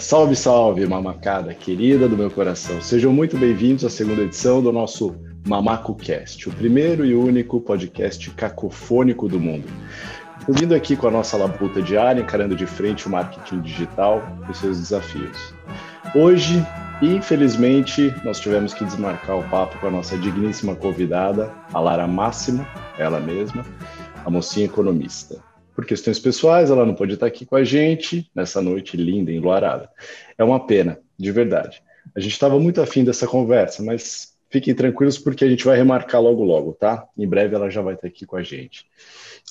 Salve, salve, mamacada querida do meu coração. Sejam muito bem-vindos à segunda edição do nosso Mamaco Cast, o primeiro e único podcast cacofônico do mundo. Vindo aqui com a nossa labuta diária, encarando de frente o marketing digital e seus desafios. Hoje, infelizmente, nós tivemos que desmarcar o papo com a nossa digníssima convidada, a Lara Máxima, ela mesma, a mocinha economista. Por questões pessoais, ela não pode estar aqui com a gente nessa noite linda, enluarada. É uma pena, de verdade. A gente estava muito afim dessa conversa, mas fiquem tranquilos porque a gente vai remarcar logo logo, tá? Em breve ela já vai estar aqui com a gente.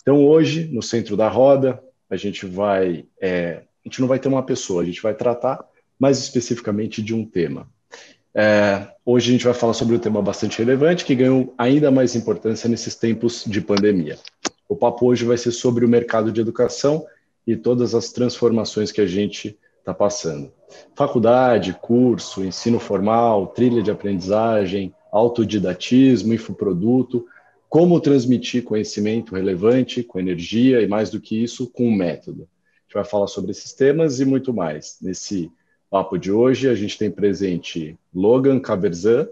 Então hoje, no centro da roda, a gente vai, é, a gente não vai ter uma pessoa, a gente vai tratar mais especificamente de um tema. É, hoje a gente vai falar sobre um tema bastante relevante que ganhou ainda mais importância nesses tempos de pandemia. O papo hoje vai ser sobre o mercado de educação e todas as transformações que a gente está passando. Faculdade, curso, ensino formal, trilha de aprendizagem, autodidatismo, infoproduto, como transmitir conhecimento relevante, com energia e mais do que isso, com um método. A gente vai falar sobre esses temas e muito mais. Nesse papo de hoje, a gente tem presente Logan Caberzan.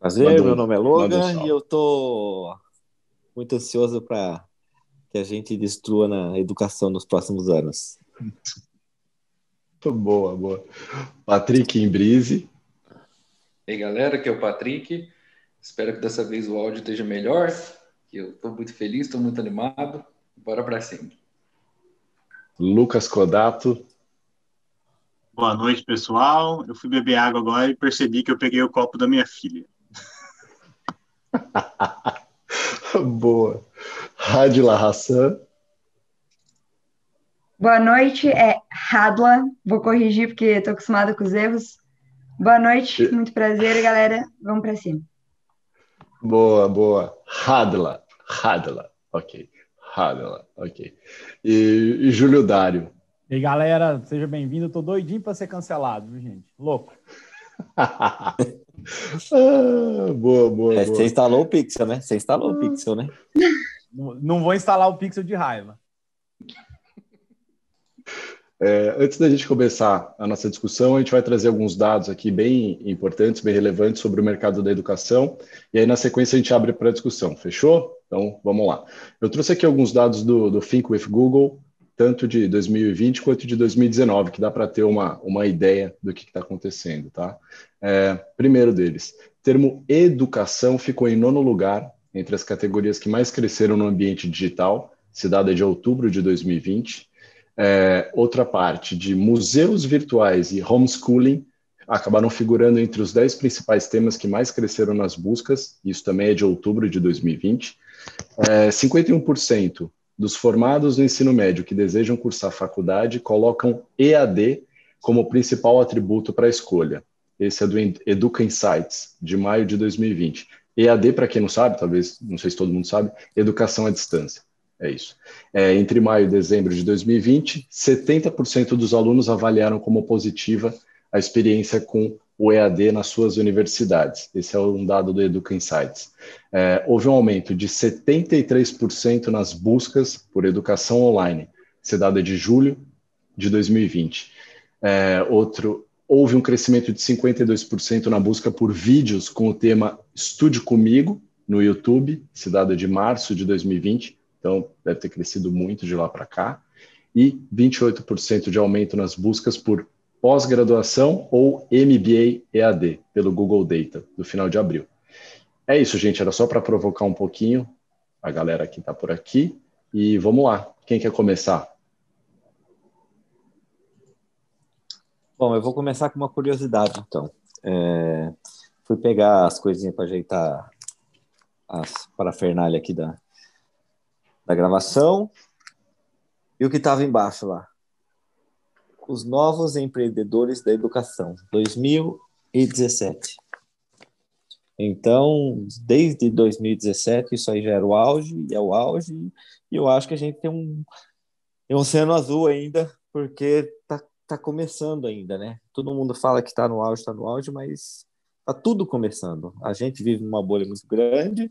Prazer, meu nome é Logan e eu tô muito ansioso para que a gente destrua na educação nos próximos anos. boa, boa. Patrick Imbrise. E aí, galera, aqui é o Patrick. Espero que dessa vez o áudio esteja melhor. Eu estou muito feliz, estou muito animado. Bora para cima. Lucas Codato. Boa noite, pessoal. Eu fui beber água agora e percebi que eu peguei o copo da minha filha. Boa. Radila Hassan. Boa noite, é Radla. Vou corrigir porque estou acostumada com os erros. Boa noite, muito prazer, galera. Vamos para cima. Boa, boa. Radla, Radla. Ok. Radla, ok. E, e Júlio Dário. E aí, galera, seja bem-vindo. Tô doidinho para ser cancelado, viu, gente? Louco. ah, boa, boa, é, boa. Você instalou o Pixel, né? Você instalou o Pixel, né? Não vou instalar o Pixel de raiva. É, antes da gente começar a nossa discussão, a gente vai trazer alguns dados aqui bem importantes, bem relevantes sobre o mercado da educação, e aí na sequência a gente abre para a discussão, fechou? Então vamos lá. Eu trouxe aqui alguns dados do, do Think with Google, tanto de 2020 quanto de 2019, que dá para ter uma, uma ideia do que está acontecendo, tá? É, primeiro deles, termo educação ficou em nono lugar entre as categorias que mais cresceram no ambiente digital, cidade de outubro de 2020. É, outra parte de museus virtuais e homeschooling acabaram figurando entre os 10 principais temas que mais cresceram nas buscas, isso também é de outubro de 2020. É, 51% dos formados no ensino médio que desejam cursar faculdade colocam EAD como principal atributo para a escolha. Esse é do Educa Insights, de maio de 2020. EAD, para quem não sabe, talvez, não sei se todo mundo sabe, educação à distância. É isso. É, entre maio e dezembro de 2020, 70% dos alunos avaliaram como positiva a experiência com o EAD nas suas universidades. Esse é um dado do Educa Insights. É, houve um aumento de 73% nas buscas por educação online. Esse dado é de julho de 2020. É, outro, houve um crescimento de 52% na busca por vídeos com o tema Estude Comigo no YouTube, esse dado é de março de 2020, então deve ter crescido muito de lá para cá, e 28% de aumento nas buscas por pós-graduação ou MBA EAD, pelo Google Data, do final de abril. É isso, gente, era só para provocar um pouquinho a galera que está por aqui, e vamos lá, quem quer começar? Bom, eu vou começar com uma curiosidade, então. É, fui pegar as coisinhas para ajeitar as parafernália aqui da, da gravação. E o que estava embaixo lá? Os Novos Empreendedores da Educação, 2017. Então, desde 2017, isso aí já era o auge, é o auge, e eu acho que a gente tem um, tem um oceano azul ainda, porque tá está começando ainda, né? Todo mundo fala que está no auge, está no auge, mas está tudo começando. A gente vive numa bolha muito grande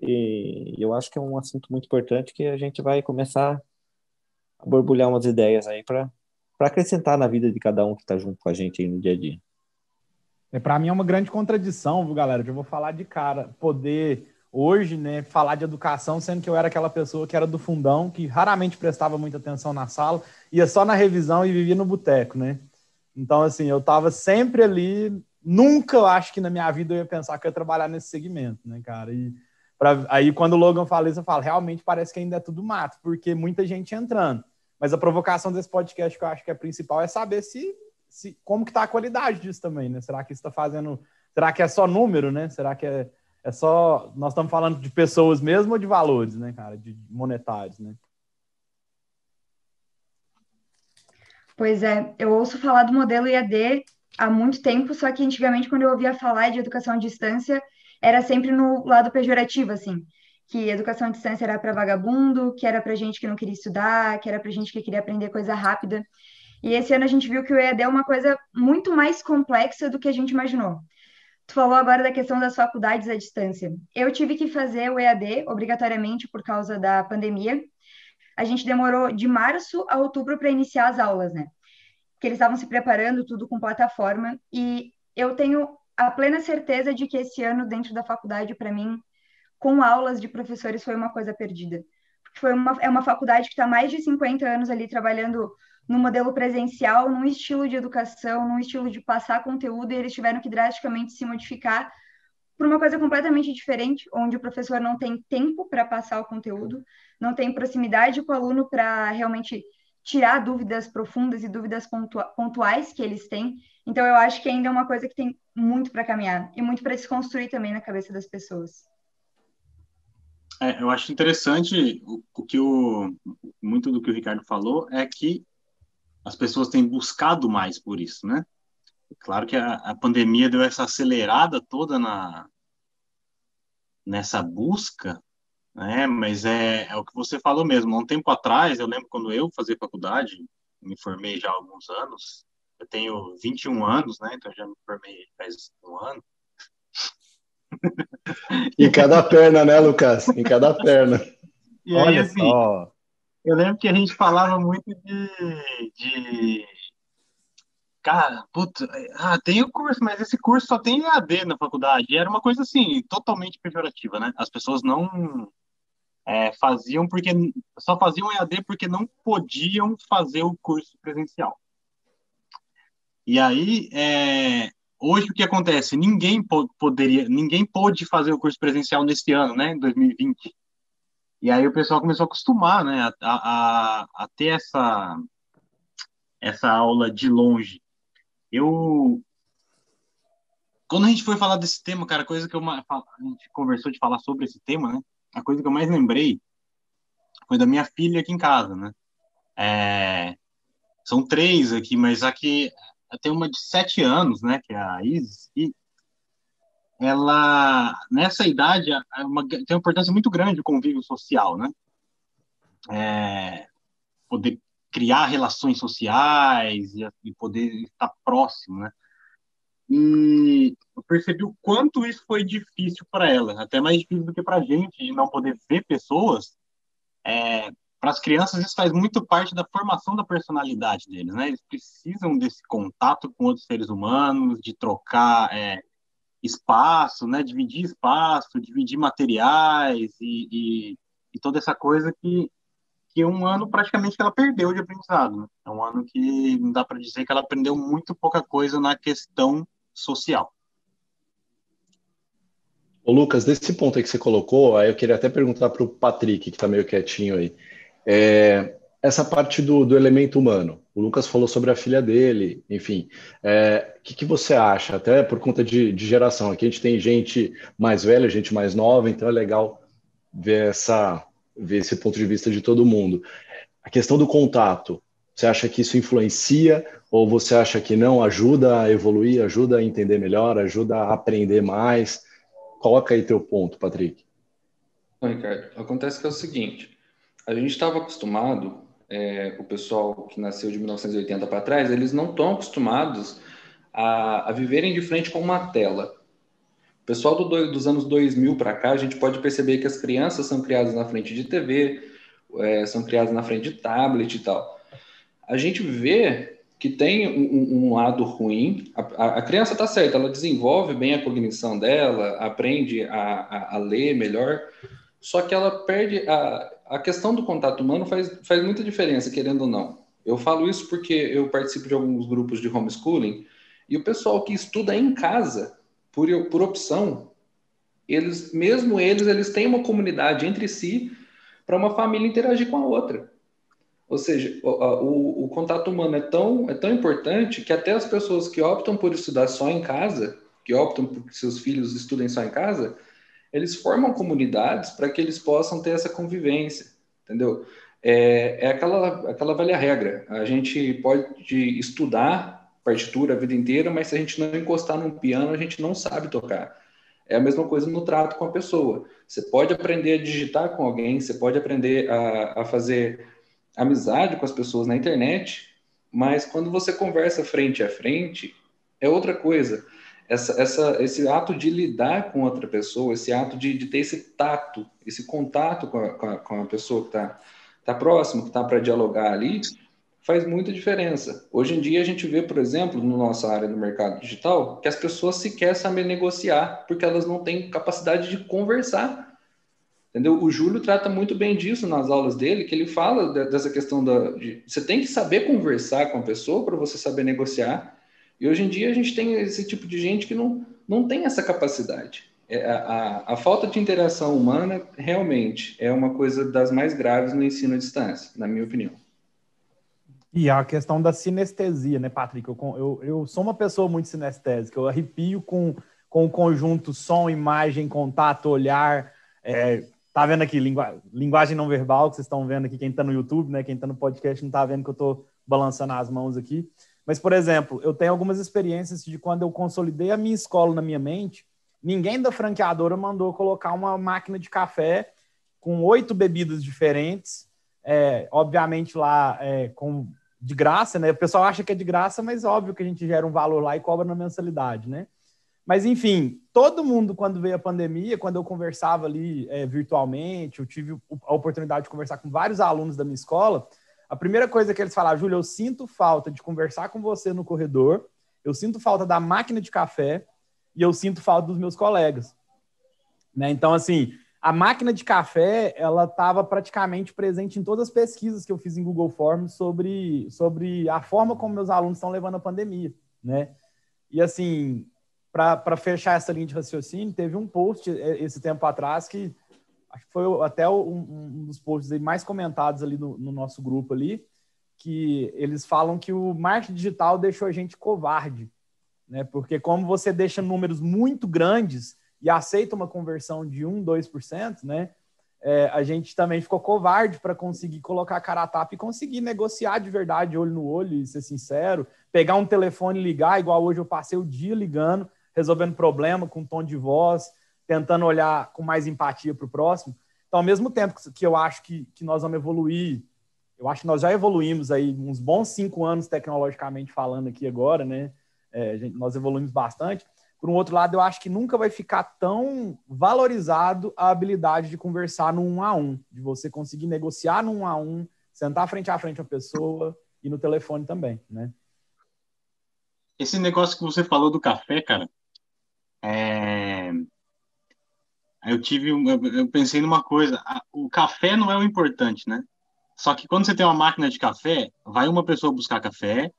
e eu acho que é um assunto muito importante que a gente vai começar a borbulhar umas ideias aí para para acrescentar na vida de cada um que está junto com a gente aí no dia a dia. É, para mim é uma grande contradição, galera? Eu vou falar de cara, poder hoje, né, falar de educação, sendo que eu era aquela pessoa que era do fundão, que raramente prestava muita atenção na sala, ia só na revisão e vivia no boteco, né? Então, assim, eu estava sempre ali, nunca eu acho que na minha vida eu ia pensar que eu ia trabalhar nesse segmento, né, cara? E pra, aí quando o Logan fala isso, eu falo, realmente parece que ainda é tudo mato, porque muita gente entrando. Mas a provocação desse podcast que eu acho que é principal é saber se, se como que tá a qualidade disso também, né? Será que isso está fazendo. Será que é só número, né? Será que é, é só. Nós estamos falando de pessoas mesmo ou de valores, né, cara? De monetários, né? Pois é, eu ouço falar do modelo IAD há muito tempo, só que antigamente, quando eu ouvia falar de educação à distância, era sempre no lado pejorativo, assim que educação à distância era para vagabundo, que era para gente que não queria estudar, que era para gente que queria aprender coisa rápida. E esse ano a gente viu que o EAD é uma coisa muito mais complexa do que a gente imaginou. Tu falou agora da questão das faculdades à distância. Eu tive que fazer o EAD obrigatoriamente por causa da pandemia. A gente demorou de março a outubro para iniciar as aulas, né? Porque eles estavam se preparando tudo com plataforma e eu tenho a plena certeza de que esse ano dentro da faculdade para mim com aulas de professores foi uma coisa perdida. Foi uma, é uma faculdade que está mais de 50 anos ali trabalhando no modelo presencial, num estilo de educação, num estilo de passar conteúdo, e eles tiveram que drasticamente se modificar por uma coisa completamente diferente, onde o professor não tem tempo para passar o conteúdo, não tem proximidade com o aluno para realmente tirar dúvidas profundas e dúvidas pontuais que eles têm. Então, eu acho que ainda é uma coisa que tem muito para caminhar e muito para se construir também na cabeça das pessoas. É, eu acho interessante o, o, que o muito do que o Ricardo falou é que as pessoas têm buscado mais por isso, né? Claro que a, a pandemia deu essa acelerada toda na nessa busca, né? Mas é, é o que você falou mesmo. Há um tempo atrás, eu lembro quando eu fazia faculdade, me formei já há alguns anos. Eu tenho 21 anos, né? Então já me formei faz um ano. Em cada perna, né, Lucas? Em cada perna. E aí, Olha assim, só. eu lembro que a gente falava muito de, de cara, puta, ah, tem o curso, mas esse curso só tem EAD na faculdade. E era uma coisa assim, totalmente pejorativa, né? As pessoas não é, faziam porque só faziam EAD porque não podiam fazer o curso presencial. E aí, é, hoje o que acontece? Ninguém poderia, ninguém pôde fazer o curso presencial nesse ano, né, em 2020. E aí o pessoal começou a acostumar, né, a, a, a ter essa essa aula de longe. Eu quando a gente foi falar desse tema, cara, a coisa que eu a gente conversou de falar sobre esse tema, né? A coisa que eu mais lembrei foi da minha filha aqui em casa, né? É, são três aqui, mas aqui tem uma de sete anos, né, que é a Isis, e ela, nessa idade, é uma, tem uma importância muito grande o convívio social, né? É, poder criar relações sociais e, e, poder estar próximo, né? E eu percebi o quanto isso foi difícil para ela, até mais difícil do que para a gente, de não poder ver pessoas, é, para as crianças isso faz muito parte da formação da personalidade deles, né? Eles precisam desse contato com outros seres humanos, de trocar é, espaço, né? Dividir espaço, dividir materiais e, e, e, toda essa coisa que que um ano praticamente ela perdeu de aprendizado. Né? É um ano que não dá para dizer que ela aprendeu muito pouca coisa na questão social. Ô Lucas, desse ponto aí que você colocou, aí eu queria até perguntar para o Patrick, que está meio quietinho aí. É, essa parte do, do, elemento humano. O Lucas falou sobre a filha dele, enfim. É, o que, que, você acha? Até por conta de, de, geração. Aqui a gente tem gente mais velha, gente mais nova, então é legal ver, essa, ver esse ponto de vista de todo mundo. A questão do contato, você acha que isso influencia ou você acha que não? Ajuda a evoluir, ajuda a entender melhor, ajuda a aprender mais? Coloca aí teu ponto, Patrick. Bom, Ricardo, acontece que é o seguinte, a gente estava acostumado, é, o pessoal que nasceu de 1980 para trás, eles não estão acostumados a, a, viverem de frente com uma tela. O pessoal do, dos anos 2000 para cá, a gente pode perceber que as crianças são criadas na frente de TV, é, são criadas na frente de tablet e tal. A gente vê que tem um, um lado ruim. A, a criança está certa, ela desenvolve bem a cognição dela, aprende a, a, a, ler melhor, só que ela perde a, a questão do contato humano faz, faz muita diferença, querendo ou não. Eu falo isso porque eu participo de alguns grupos de homeschooling e o pessoal que estuda em casa, por, por opção, eles, mesmo eles, eles têm uma comunidade entre si para uma família interagir com a outra. Ou seja, o, o, o, contato humano é tão, é tão importante que até as pessoas que optam por estudar só em casa, que optam por que seus filhos estudem só em casa, eles formam comunidades para que eles possam ter essa convivência, entendeu? É, é aquela, aquela velha regra. A gente pode estudar partitura a vida inteira, mas se a gente não encostar num piano, a gente não sabe tocar. É a mesma coisa no trato com a pessoa. Você pode aprender a digitar com alguém, você pode aprender a, a fazer amizade com as pessoas na internet, mas quando você conversa frente a frente, é outra coisa. Essa, essa, esse ato de lidar com outra pessoa, esse ato de, de ter esse tato, esse contato com a, com a, com a pessoa que está tá próximo, que está para dialogar ali, faz muita diferença. Hoje em dia a gente vê, por exemplo, na nossa área do mercado digital, que as pessoas sequer sabem negociar porque elas não têm capacidade de conversar. Entendeu? O Júlio trata muito bem disso nas aulas dele, que ele fala dessa questão da. De, você tem que saber conversar com a pessoa para você saber negociar. E hoje em dia a gente tem esse tipo de gente que não, não tem essa capacidade. É, a, a, a, falta de interação humana realmente é uma coisa das mais graves no ensino à distância, na minha opinião. E a questão da sinestesia, né, Patrick? Eu, eu, eu sou uma pessoa muito sinestésica, eu arrepio com, com o conjunto som, imagem, contato, olhar. É, Tá vendo aqui, linguagem não verbal, que vocês estão vendo aqui, quem está no YouTube, né? Quem está no podcast não está vendo que eu estou balançando as mãos aqui. Mas, por exemplo, eu tenho algumas experiências de quando eu consolidei a minha escola na minha mente, ninguém da franqueadora mandou colocar uma máquina de café com oito bebidas diferentes, é, obviamente lá é, com de graça, né? O pessoal acha que é de graça, mas óbvio que a gente gera um valor lá e cobra na mensalidade, né? Mas, enfim, todo mundo, quando veio a pandemia, quando eu conversava ali é, virtualmente, eu tive a oportunidade de conversar com vários alunos da minha escola, a primeira coisa que eles falaram, Júlia, eu sinto falta de conversar com você no corredor, eu sinto falta da máquina de café e eu sinto falta dos meus colegas. Né? Então, assim, a máquina de café, ela estava praticamente presente em todas as pesquisas que eu fiz em Google Forms sobre, sobre a forma como meus alunos estão levando a pandemia, né? E, assim, para fechar essa linha de raciocínio, teve um post é, esse tempo atrás que acho que foi até um, um dos posts mais comentados ali no, no, nosso grupo ali, que eles falam que o marketing digital deixou a gente covarde, né? Porque como você deixa números muito grandes e aceita uma conversão de 1, 2%, né? É, a gente também ficou covarde para conseguir colocar a cara a tapa e conseguir negociar de verdade, olho no olho, e ser sincero, pegar um telefone e ligar, igual hoje eu passei o dia ligando, resolvendo problema com tom de voz, tentando olhar com mais empatia para o próximo. Então, ao mesmo tempo que eu acho que, que nós vamos evoluir, eu acho que nós já evoluímos aí uns bons cinco anos tecnologicamente falando aqui agora, né? É, gente, nós evoluímos bastante. Por um outro lado, eu acho que nunca vai ficar tão valorizado a habilidade de conversar no um a um, de você conseguir negociar no um a um, sentar frente a frente a pessoa e no telefone também, né? Esse negócio que você falou do café, cara, é... Eu tive, eu pensei numa coisa. O café não é o importante, né? Só que quando você tem uma máquina de café, vai uma pessoa buscar café,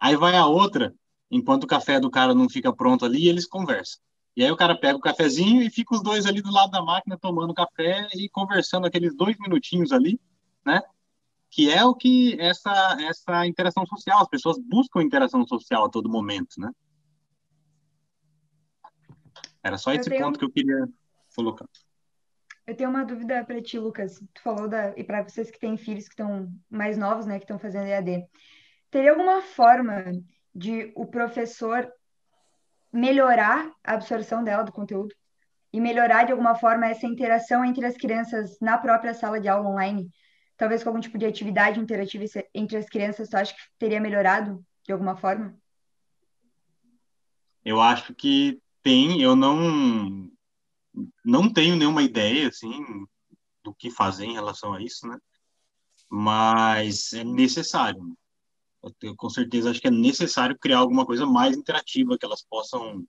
aí vai a outra, enquanto o café do cara não fica pronto ali, eles conversam. E aí o cara pega o cafezinho e fica os dois ali do lado da máquina tomando café e conversando aqueles dois minutinhos ali, né? Que é o que essa essa interação social, as pessoas buscam interação social a todo momento, né? Era só esse tenho... ponto que eu queria colocar. Eu tenho uma dúvida para ti, Lucas. Tu falou da e para vocês que têm filhos que estão mais novos, né, que estão fazendo EAD. Teria alguma forma de o professor melhorar a absorção dela do conteúdo e melhorar de alguma forma essa interação entre as crianças na própria sala de aula online? Talvez com algum tipo de atividade interativa entre as crianças, tu acha que teria melhorado de alguma forma? Eu acho que tem, eu não não tenho nenhuma ideia assim do que fazer em relação a isso, né? Mas é necessário. eu, com certeza acho que é necessário criar alguma coisa mais interativa que elas possam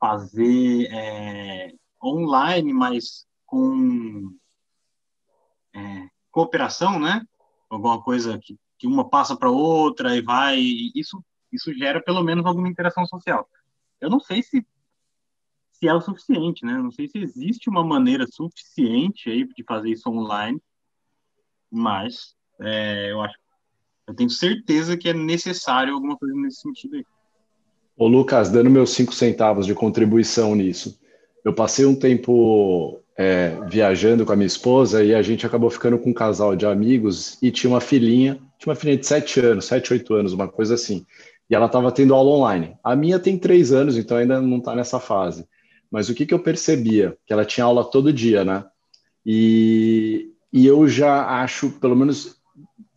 fazer é, online, mas com é, cooperação, né? Alguma coisa que, que uma passa para outra e vai. E isso, isso gera pelo menos alguma interação social. Eu não sei se, se é o suficiente, né? Não sei se existe uma maneira suficiente aí de fazer isso online, mas é, eu acho eu tenho certeza que é necessário alguma coisa nesse sentido aí. Ô Lucas, dando meus cinco centavos de contribuição nisso, eu passei um tempo é, viajando com a minha esposa e a gente acabou ficando com um casal de amigos e tinha uma filhinha, tinha uma filhinha de sete anos, sete, oito anos, uma coisa assim. E ela estava tendo aula online. A minha tem três anos, então ainda não está nessa fase. Mas o que, que eu percebia? Que ela tinha aula todo dia, né? E, e eu já acho, pelo menos,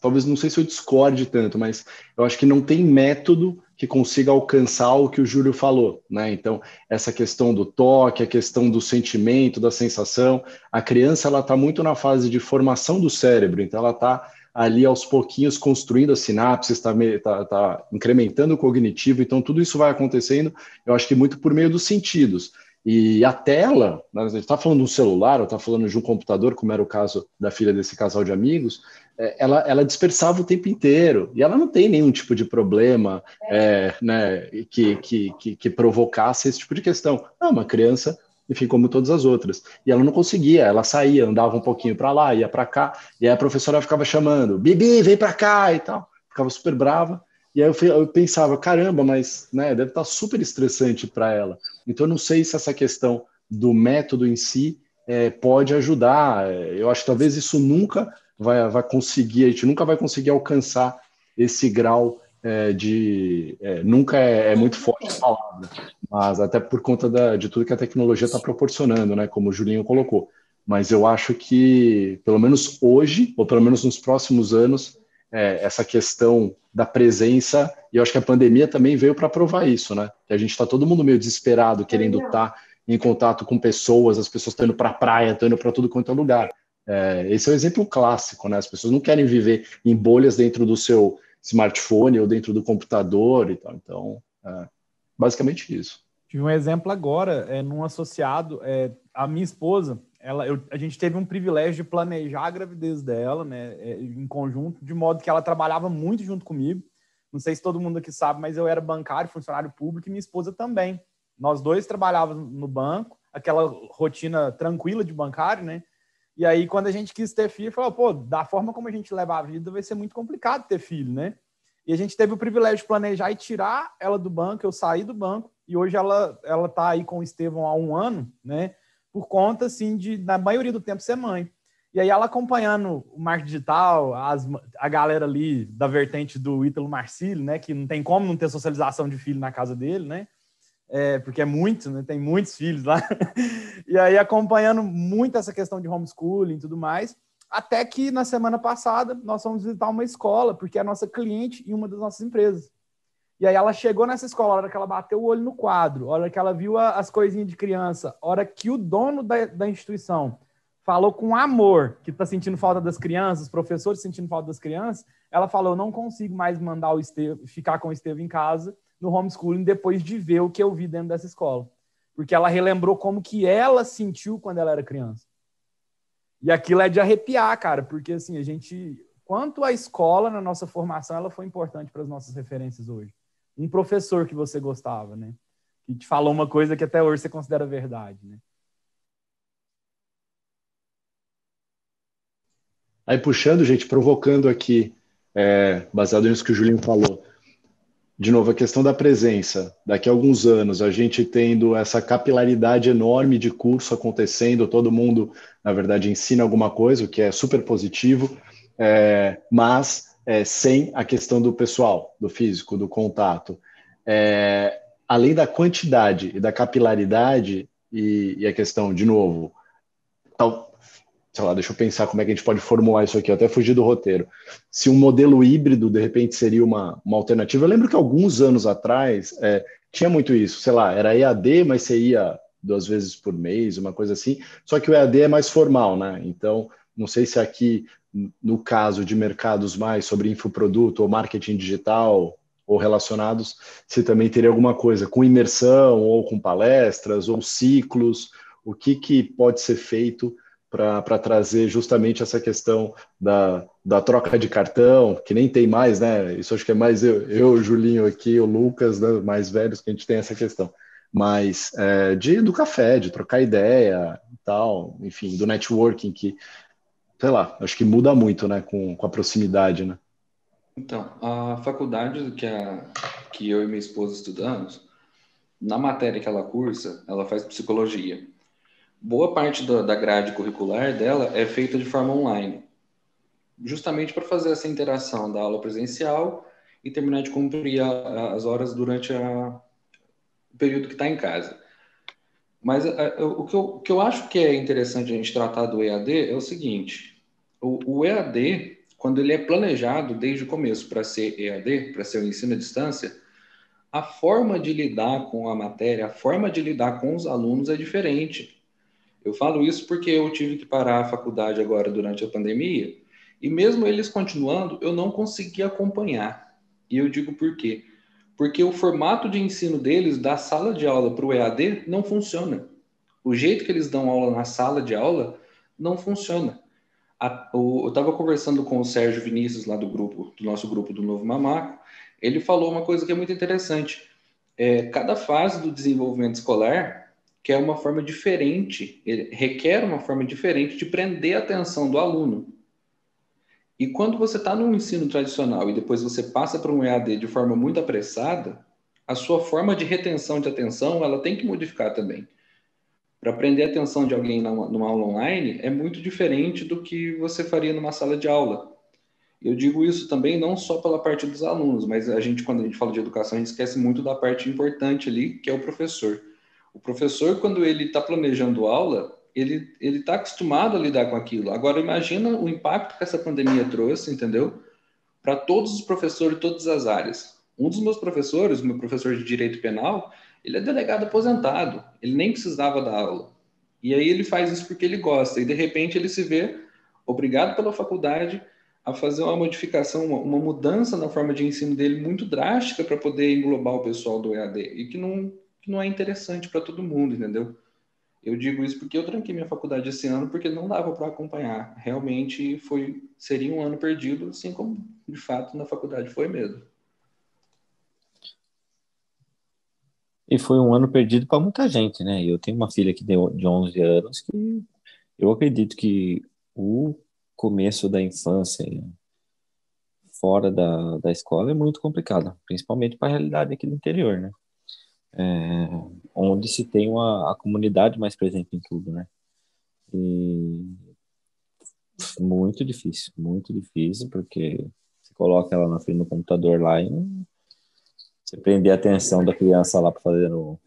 talvez não sei se eu discorde tanto, mas eu acho que não tem método que consiga alcançar o que o Júlio falou, né? Então, essa questão do toque, a questão do sentimento, da sensação, a criança ela está muito na fase de formação do cérebro, então ela está ali aos pouquinhos construindo as sinapses, está tá, tá incrementando o cognitivo, então tudo isso vai acontecendo, eu acho que muito por meio dos sentidos. E a tela, né, a gente está falando de um celular, ou está falando de um computador, como era o caso da filha desse casal de amigos, é, ela, ela dispersava o tempo inteiro, e ela não tem nenhum tipo de problema é, né, que, que, que, que, provocasse esse tipo de questão. Não, uma criança, enfim, como todas as outras. E ela não conseguia, ela saía, andava um pouquinho para lá, ia para cá, e aí a professora ficava chamando, Bibi, vem para cá e tal. Ficava super brava. E aí eu, eu pensava, caramba, mas né, deve estar tá super estressante para ela. Então eu não sei se essa questão do método em si é, pode ajudar. Eu acho que talvez isso nunca vai, vai conseguir, a gente nunca vai conseguir alcançar esse grau é, de. É, nunca é, é, muito forte a palavra, mas até por conta da, de tudo que a tecnologia está proporcionando, né, como o Julinho colocou. Mas eu acho que, pelo menos hoje, ou pelo menos nos próximos anos, é, essa questão da presença, e eu acho que a pandemia também veio para provar isso, né? Que a gente está todo mundo meio desesperado, querendo estar tá em contato com pessoas, as pessoas estão indo para a praia, estão indo para tudo quanto é lugar. É, esse é um exemplo clássico, né? As pessoas não querem viver em bolhas dentro do seu smartphone ou dentro do computador e tal. Então, é, basicamente isso. Tive um exemplo agora, é, num associado, é, a minha esposa, ela, eu, a gente teve um privilégio de planejar a gravidez dela, né, é, em conjunto, de modo que ela trabalhava muito junto comigo. Não sei se todo mundo aqui sabe, mas eu era bancário, funcionário público, e minha esposa também. Nós dois trabalhávamos no banco, aquela rotina tranquila de bancário, né? E aí, quando a gente quis ter filho, falou, pô, da forma como a gente leva a vida, vai ser muito complicado ter filho, né? E a gente teve o privilégio de planejar e tirar ela do banco, eu saí do banco, e hoje ela, ela tá aí com o Estevão há um ano, né? Por conta, assim, de, na maioria do tempo, ser mãe. E aí ela acompanhando o marketing digital, as, a galera ali da vertente do Ítalo Marcílio, né, que não tem como não ter socialização de filho na casa dele, né, é, porque é muito, né, tem muitos filhos lá. e aí acompanhando muito essa questão de homeschooling e tudo mais, até que na semana passada nós fomos visitar uma escola, porque é a nossa cliente em uma das nossas empresas. E aí ela chegou nessa escola, a hora que ela bateu o olho no quadro, a hora que ela viu a, as coisinhas de criança, a hora que o dono da, da instituição falou com amor que está sentindo falta das crianças, os professores sentindo falta das crianças, ela falou: não consigo mais mandar o Esteve, ficar com o Estevam em casa no homeschooling depois de ver o que eu vi dentro dessa escola. Porque ela relembrou como que ela sentiu quando ela era criança. E aquilo é de arrepiar, cara, porque assim, a gente. Quanto a escola na nossa formação, ela foi importante para as nossas referências hoje um professor que você gostava, né? Que te falou uma coisa que até hoje você considera verdade, né? Aí puxando, gente, provocando aqui, é, baseado nisso que o Julinho falou, de novo, a questão da presença. Daqui a alguns anos, a gente tendo essa capilaridade enorme de curso acontecendo, todo mundo, na verdade, ensina alguma coisa, o que é super positivo, é, mas é, sem a questão do pessoal, do físico, do contato. É, além da quantidade e da capilaridade, e, e, a questão, de novo, tal, sei lá, deixa eu pensar como é que a gente pode formular isso aqui, eu até fugir do roteiro. Se um modelo híbrido, de repente, seria uma, uma alternativa. Eu lembro que alguns anos atrás é, tinha muito isso, sei lá, era EAD, mas você ia duas vezes por mês, uma coisa assim, só que o EAD é mais formal, né? Então, não sei se aqui no caso de mercados mais sobre infoproduto ou marketing digital ou relacionados, se também teria alguma coisa com imersão ou com palestras ou ciclos, o que, que pode ser feito para trazer justamente essa questão da, da troca de cartão, que nem tem mais, né? Isso acho que é mais eu, eu Julinho aqui, o Lucas, né, mais velhos, que a gente tem essa questão. Mas é, de, do café, de trocar ideia tal, enfim, do networking, que, sei lá, acho que muda muito, né, com, com a proximidade, né? Então, a faculdade que, a, que eu e minha esposa estudamos, na matéria que ela cursa, ela faz psicologia boa parte da, da grade curricular dela é feita de forma online, justamente para fazer essa interação da aula presencial e terminar de cumprir a, as horas durante a, o período que está em casa. Mas a, o, que eu, o que eu acho que é interessante a gente tratar do EAD é o seguinte: o, o EAD, quando ele é planejado desde o começo para ser EAD, para ser o ensino à distância, a forma de lidar com a matéria, a forma de lidar com os alunos é diferente. Eu falo isso porque eu tive que parar a faculdade agora durante a pandemia e mesmo eles continuando, eu não consegui acompanhar. E eu digo por quê? Porque o formato de ensino deles, da sala de aula para o EAD, não funciona. O jeito que eles dão aula na sala de aula não funciona. A, o, eu estava conversando com o Sérgio Vinícius, lá do grupo, do nosso grupo do Novo Mamaco, ele falou uma coisa que é muito interessante. É, cada fase do desenvolvimento escolar que é uma forma diferente, requer uma forma diferente de prender a atenção do aluno. E quando você está num ensino tradicional e depois você passa para um EAD de forma muito apressada, a sua forma de retenção de atenção ela tem que modificar também. Para prender a atenção de alguém numa aula online é muito diferente do que você faria numa sala de aula. Eu digo isso também não só pela parte dos alunos, mas a gente quando a gente fala de educação a gente esquece muito da parte importante ali que é o professor o professor, quando ele está planejando aula, ele ele está acostumado a lidar com aquilo. Agora, imagina o impacto que essa pandemia trouxe, entendeu? Para todos os professores de todas as áreas. Um dos meus professores, meu professor de direito penal, ele é delegado aposentado. Ele nem precisava dar aula. E aí ele faz isso porque ele gosta. E de repente ele se vê obrigado pela faculdade a fazer uma modificação, uma, uma mudança na forma de ensino dele muito drástica para poder englobar o pessoal do EAD e que não que não é interessante para todo mundo, entendeu? Eu digo isso porque eu tranquei minha faculdade esse ano porque não dava para acompanhar. Realmente foi seria um ano perdido, assim como de fato na faculdade foi mesmo. E foi um ano perdido para muita gente, né? Eu tenho uma filha que de 11 anos que eu acredito que o começo da infância fora da, da escola é muito complicado, principalmente para a realidade aqui do interior, né? é, onde se tem uma, a comunidade mais presente em tudo, né? E muito difícil, muito difícil, porque você coloca ela na frente do computador lá e você prender a atenção da criança lá para fazer no,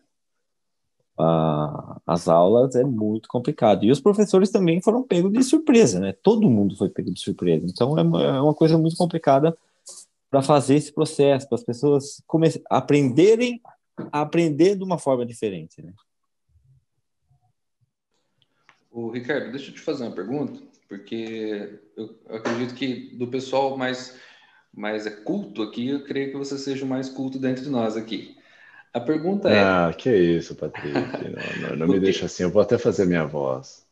a, as aulas é muito complicado. E os professores também foram pegos de surpresa, né? Todo mundo foi pego de surpresa. Então é é uma coisa muito complicada para fazer esse processo, para as pessoas aprenderem a aprender de uma forma diferente, né? O Ricardo, deixa eu te fazer uma pergunta, porque eu acredito que do pessoal mais mais é culto aqui, eu creio que você seja o mais culto dentre nós aqui. A pergunta é. Ah, que isso, Patrick. Não, não, não me deixa assim, eu vou até fazer minha voz.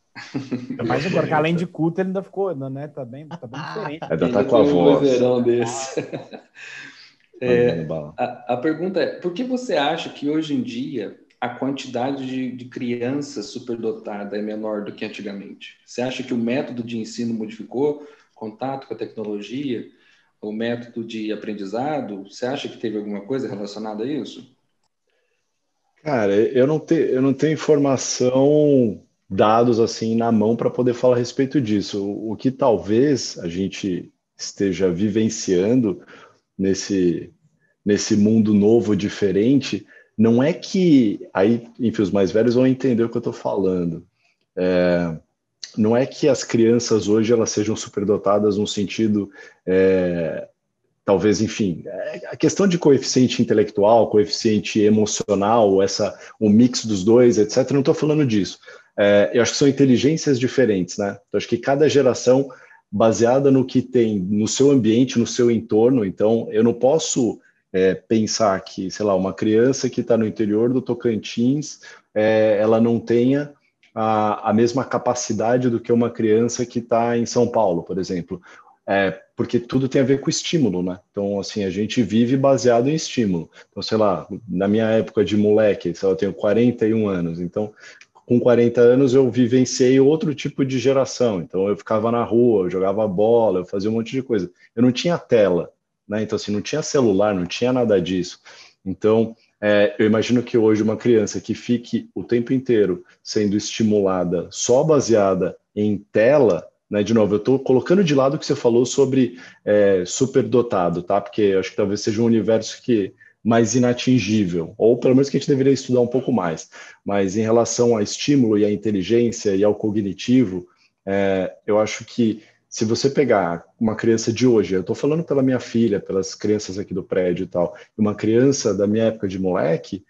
Mas agora, além de culto, ele ainda ficou, né? Tá bem, tá bem diferente. Ainda tá com a voz. Um verão desse. É, a, a, pergunta é: por que você acha que hoje em dia a quantidade de, de crianças superdotada é menor do que antigamente? Você acha que o método de ensino modificou? Contato com a tecnologia? O método de aprendizado? Você acha que teve alguma coisa relacionada a isso? Cara, eu não, te, eu não tenho informação, dados assim na mão para poder falar a respeito disso. O, o que talvez a gente esteja vivenciando nesse, nesse mundo novo, diferente, não é que. Aí, enfim, os mais velhos vão entender o que eu estou falando. É, não é que as crianças hoje elas sejam superdotadas no sentido. É, talvez, enfim, é, a questão de coeficiente intelectual, coeficiente emocional, essa, o mix dos dois, etc., não estou falando disso. É, eu acho que são inteligências diferentes, né? Então, acho que cada geração baseada no que tem no seu ambiente, no seu entorno. Então, eu não posso é, pensar que, sei lá, uma criança que está no interior do Tocantins, é, ela não tenha a, a mesma capacidade do que uma criança que está em São Paulo, por exemplo. É, porque tudo tem a ver com estímulo, né? Então, assim, a gente vive baseado em estímulo. Então, sei lá, na minha época de moleque, sei lá, eu tenho 41 anos, então, com 40 anos eu vivenciei outro tipo de geração. Então, eu ficava na rua, eu jogava bola, eu fazia um monte de coisa. Eu não tinha tela, né? Então, assim, não tinha celular, não tinha nada disso. Então, é, eu imagino que hoje uma criança que fique o tempo inteiro sendo estimulada só baseada em tela, né, de novo, eu estou colocando de lado o que você falou sobre é, superdotado, tá? Porque acho que talvez seja um universo que mais inatingível, ou pelo menos que a gente deveria estudar um pouco mais. Mas em relação a estímulo e à inteligência e ao cognitivo, é, eu acho que se você pegar uma criança de hoje, eu estou falando pela minha filha, pelas crianças aqui do prédio e tal, uma criança da minha época de moleque,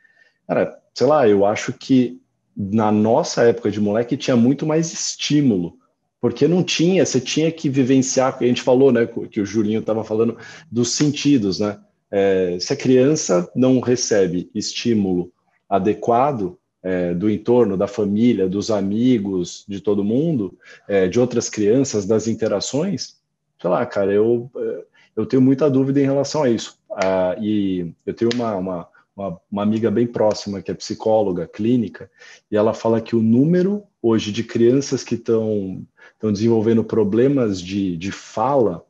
cara, sei lá, eu acho que na nossa época de moleque tinha muito mais estímulo porque não tinha, você tinha que vivenciar, a gente falou, né, que o Julinho estava falando dos sentidos, né? É, se a criança não recebe estímulo adequado é, do entorno, da família, dos amigos, de todo mundo, é, de outras crianças, das interações, sei lá, cara, eu, eu tenho muita dúvida em relação a isso. Ah, e eu tenho uma, uma, uma, amiga bem próxima que é psicóloga clínica, e ela fala que o número hoje de crianças que estão estão desenvolvendo problemas de, de fala,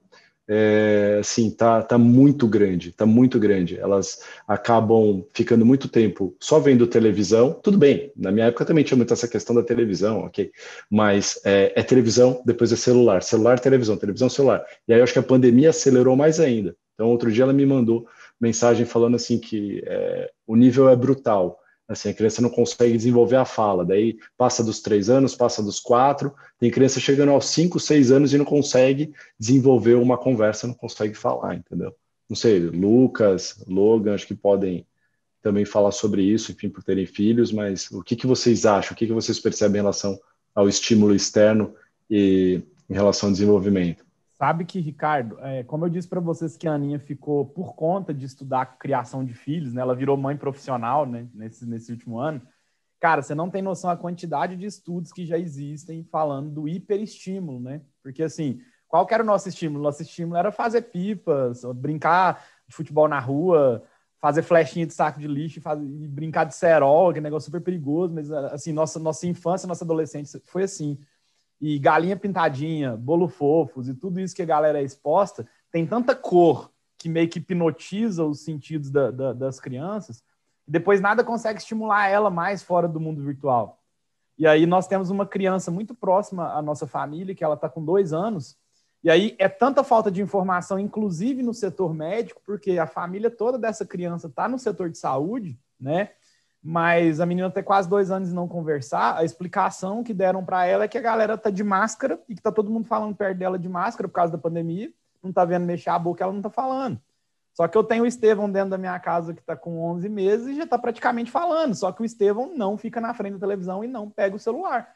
é, assim, tá, tá muito grande, tá muito grande. Elas acabam ficando muito tempo só vendo televisão. Tudo bem, na minha época também tinha muito essa questão da televisão, ok? Mas é, é televisão, depois é celular, celular, televisão, televisão, celular. E aí eu acho que a pandemia acelerou mais ainda. Então, outro dia ela me mandou mensagem falando assim que é, o nível é brutal. Assim, a criança não consegue desenvolver a fala, daí passa dos três anos, passa dos quatro, tem criança chegando aos cinco, seis anos e não consegue desenvolver uma conversa, não consegue falar, entendeu? Não sei, Lucas, Logan, acho que podem também falar sobre isso, enfim, por terem filhos, mas o que, que vocês acham, o que, que vocês percebem em relação ao estímulo externo e em relação ao desenvolvimento? Sabe que, Ricardo, é, como eu disse para vocês que a Aninha ficou por conta de estudar criação de filhos, né? Ela virou mãe profissional né, nesse, nesse último ano. Cara, você não tem noção da quantidade de estudos que já existem falando do hiperestímulo, né? Porque, assim, qual era o nosso estímulo? Nosso estímulo era fazer pipas, brincar de futebol na rua, fazer flechinha de saco de lixo, fazer, brincar de cerol, que é um negócio super perigoso, mas, assim, nossa, nossa infância, nossa adolescência foi assim e galinha pintadinha, bolo fofos e tudo isso que a galera é exposta, tem tanta cor que meio que hipnotiza os sentidos da, da, das crianças, depois nada consegue estimular ela mais fora do mundo virtual. E aí nós temos uma criança muito próxima à nossa família, que ela está com dois anos, e aí é tanta falta de informação, inclusive no setor médico, porque a família toda dessa criança está no setor de saúde, né? Mas a menina tem quase dois anos e não conversar, a explicação que deram para ela é que a galera tá de máscara e que tá todo mundo falando perto dela de máscara por causa da pandemia, não tá vendo mexer a boca, ela não tá falando. Só que eu tenho o Estevão dentro da minha casa que tá com 11 meses e já tá praticamente falando, só que o Estevão não fica na frente da televisão e não pega o celular.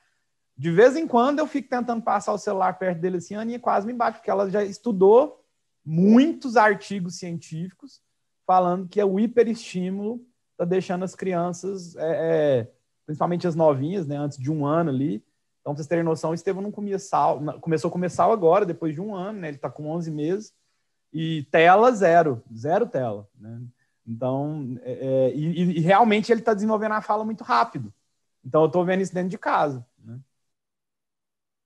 De vez em quando eu fico tentando passar o celular perto dele assim, a Aninha quase me bate, porque ela já estudou muitos artigos científicos falando que é o hiperestímulo está deixando as crianças, é, é, principalmente as novinhas, né, antes de um ano ali. Então, para vocês terem noção, o Estevão não comia sal, começou a comer sal agora, depois de um ano, né, ele está com 11 meses, e tela zero, zero tela. Né? Então, é, é e, e, realmente ele está desenvolvendo a fala muito rápido. Então, eu estou vendo isso dentro de casa. Né?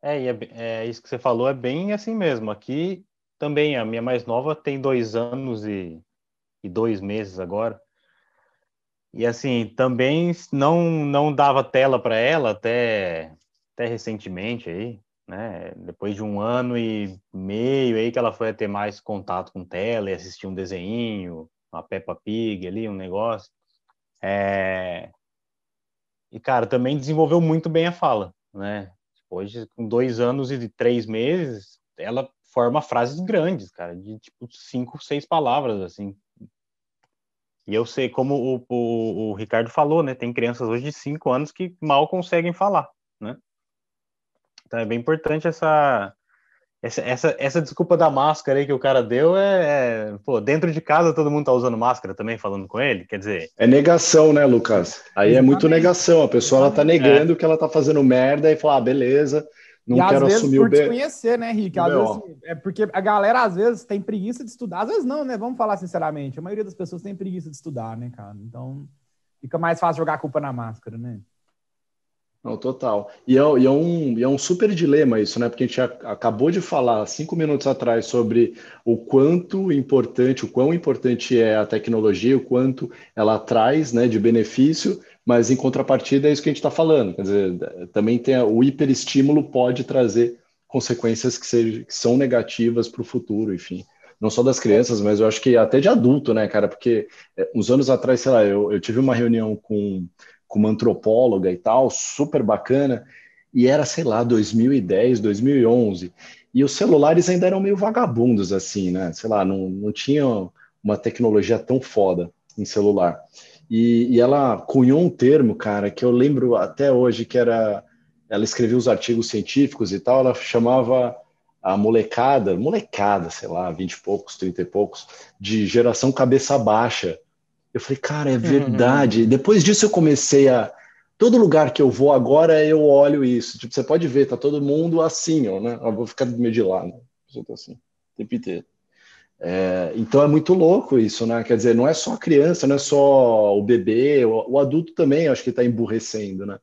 É, e é, é, isso que você falou é bem assim mesmo. Aqui também, a minha mais nova tem dois anos e, e dois meses agora. E assim, também não não dava tela para ela até até recentemente aí, né? Depois de um ano e meio aí que ela foi ter mais contato com tela e assistir um desenho, uma Peppa Pig ali, um negócio. É... E cara, também desenvolveu muito bem a fala, né? Hoje, com dois anos e três meses, ela forma frases grandes, cara, de tipo cinco, seis palavras, assim, e eu sei, como o, o, o, Ricardo falou, né? Tem crianças hoje de 5 anos que mal conseguem falar, né? Então é bem importante essa, essa, essa, essa desculpa da máscara aí que o cara deu é, é, Pô, dentro de casa todo mundo tá usando máscara também, falando com ele? Quer dizer. É negação, né, Lucas? Aí Exatamente. é muito negação. A pessoa ela tá negando é. que ela tá fazendo merda e fala, ah, beleza, não e quero às vezes assumir por o B. desconhecer, né, Rick? Às vezes, é porque a galera às vezes tem preguiça de estudar, às vezes não, né? Vamos falar sinceramente. A maioria das pessoas tem preguiça de estudar, né, cara? Então fica mais fácil jogar a culpa na máscara, né? Não, total. E é, e é, um, e é um super dilema isso, né? Porque a gente acabou de falar cinco minutos atrás sobre o quanto importante, o quão importante é a tecnologia, o quanto ela traz né, de benefício, mas em contrapartida é isso que a gente está falando. Quer dizer, também tem o hiperestímulo pode trazer consequências que, que são negativas para o futuro, enfim. Não só das crianças, mas eu acho que até de adulto, né, cara? Porque é, uns anos atrás, sei lá, eu, eu tive uma reunião com com uma antropóloga e tal, super bacana, e era, sei lá, 2010, 2011, e os celulares ainda eram meio vagabundos, assim, né? Sei lá, não, não uma tecnologia tão foda em celular. E, e, ela cunhou um termo, cara, que eu lembro até hoje, que era. Ela escrevia os artigos científicos e tal, ela chamava a molecada, molecada, sei lá, 20 e poucos, 30 e poucos, de geração cabeça baixa. Eu falei, cara, é verdade. Uhum. Depois disso eu comecei a. Todo lugar que eu vou agora eu olho isso. Tipo, você pode ver, tá todo mundo assim, ó, né? Eu vou ficar meio de lado. Tô assim, o tempo inteiro. É, então é muito louco isso, né? Quer dizer, não é só a criança, não é só o bebê, o, o adulto também acho que está emburrecendo, né?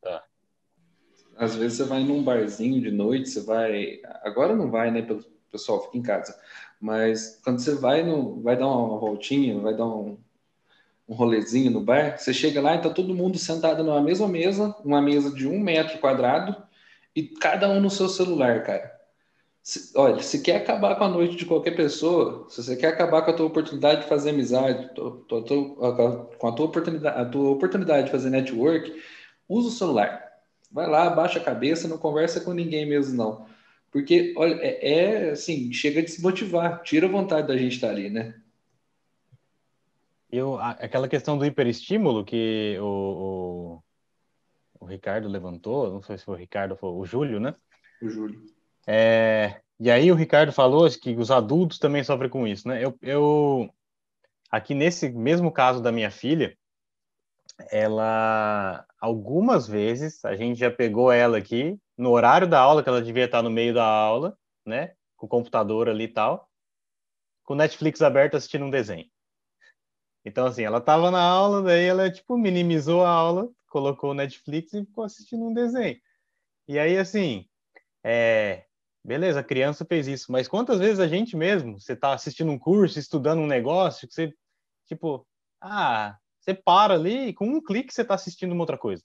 Tá. Às vezes você vai num barzinho de noite, você vai. Agora não vai, né? Pelo pessoal fica em casa. Mas quando você vai no, vai dar uma voltinha, vai dar um, um rolezinho no bar, você chega lá e tá todo mundo sentado numa mesma mesa, uma mesa de um metro quadrado, e cada um no seu celular, cara. Se, olha, se quer acabar com a noite de qualquer pessoa, se você quer acabar com a tua oportunidade de fazer amizade, com a tua oportunidade, a tua oportunidade de fazer network, usa o celular. Vai lá, baixa a cabeça, não conversa com ninguém mesmo, não. Porque, olha, é, é assim, chega a desmotivar, tira a vontade da gente estar ali, né? Eu, aquela questão do hiperestímulo que o, o, o, Ricardo levantou, não sei se foi o Ricardo, foi o Júlio, né? O Júlio. É, e aí o Ricardo falou que os adultos também sofrem com isso, né? Eu, eu aqui nesse mesmo caso da minha filha, ela algumas vezes a gente já pegou ela aqui no horário da aula, que ela devia estar no meio da aula, né? Com o computador ali e tal, com o Netflix aberto assistindo um desenho. Então, assim, ela estava na aula, daí ela, tipo, minimizou a aula, colocou o Netflix e ficou assistindo um desenho. E aí, assim, é... beleza, a criança fez isso, mas quantas vezes a gente mesmo, você está assistindo um curso, estudando um negócio, que você, tipo, ah, você para ali e com um clique você está assistindo uma outra coisa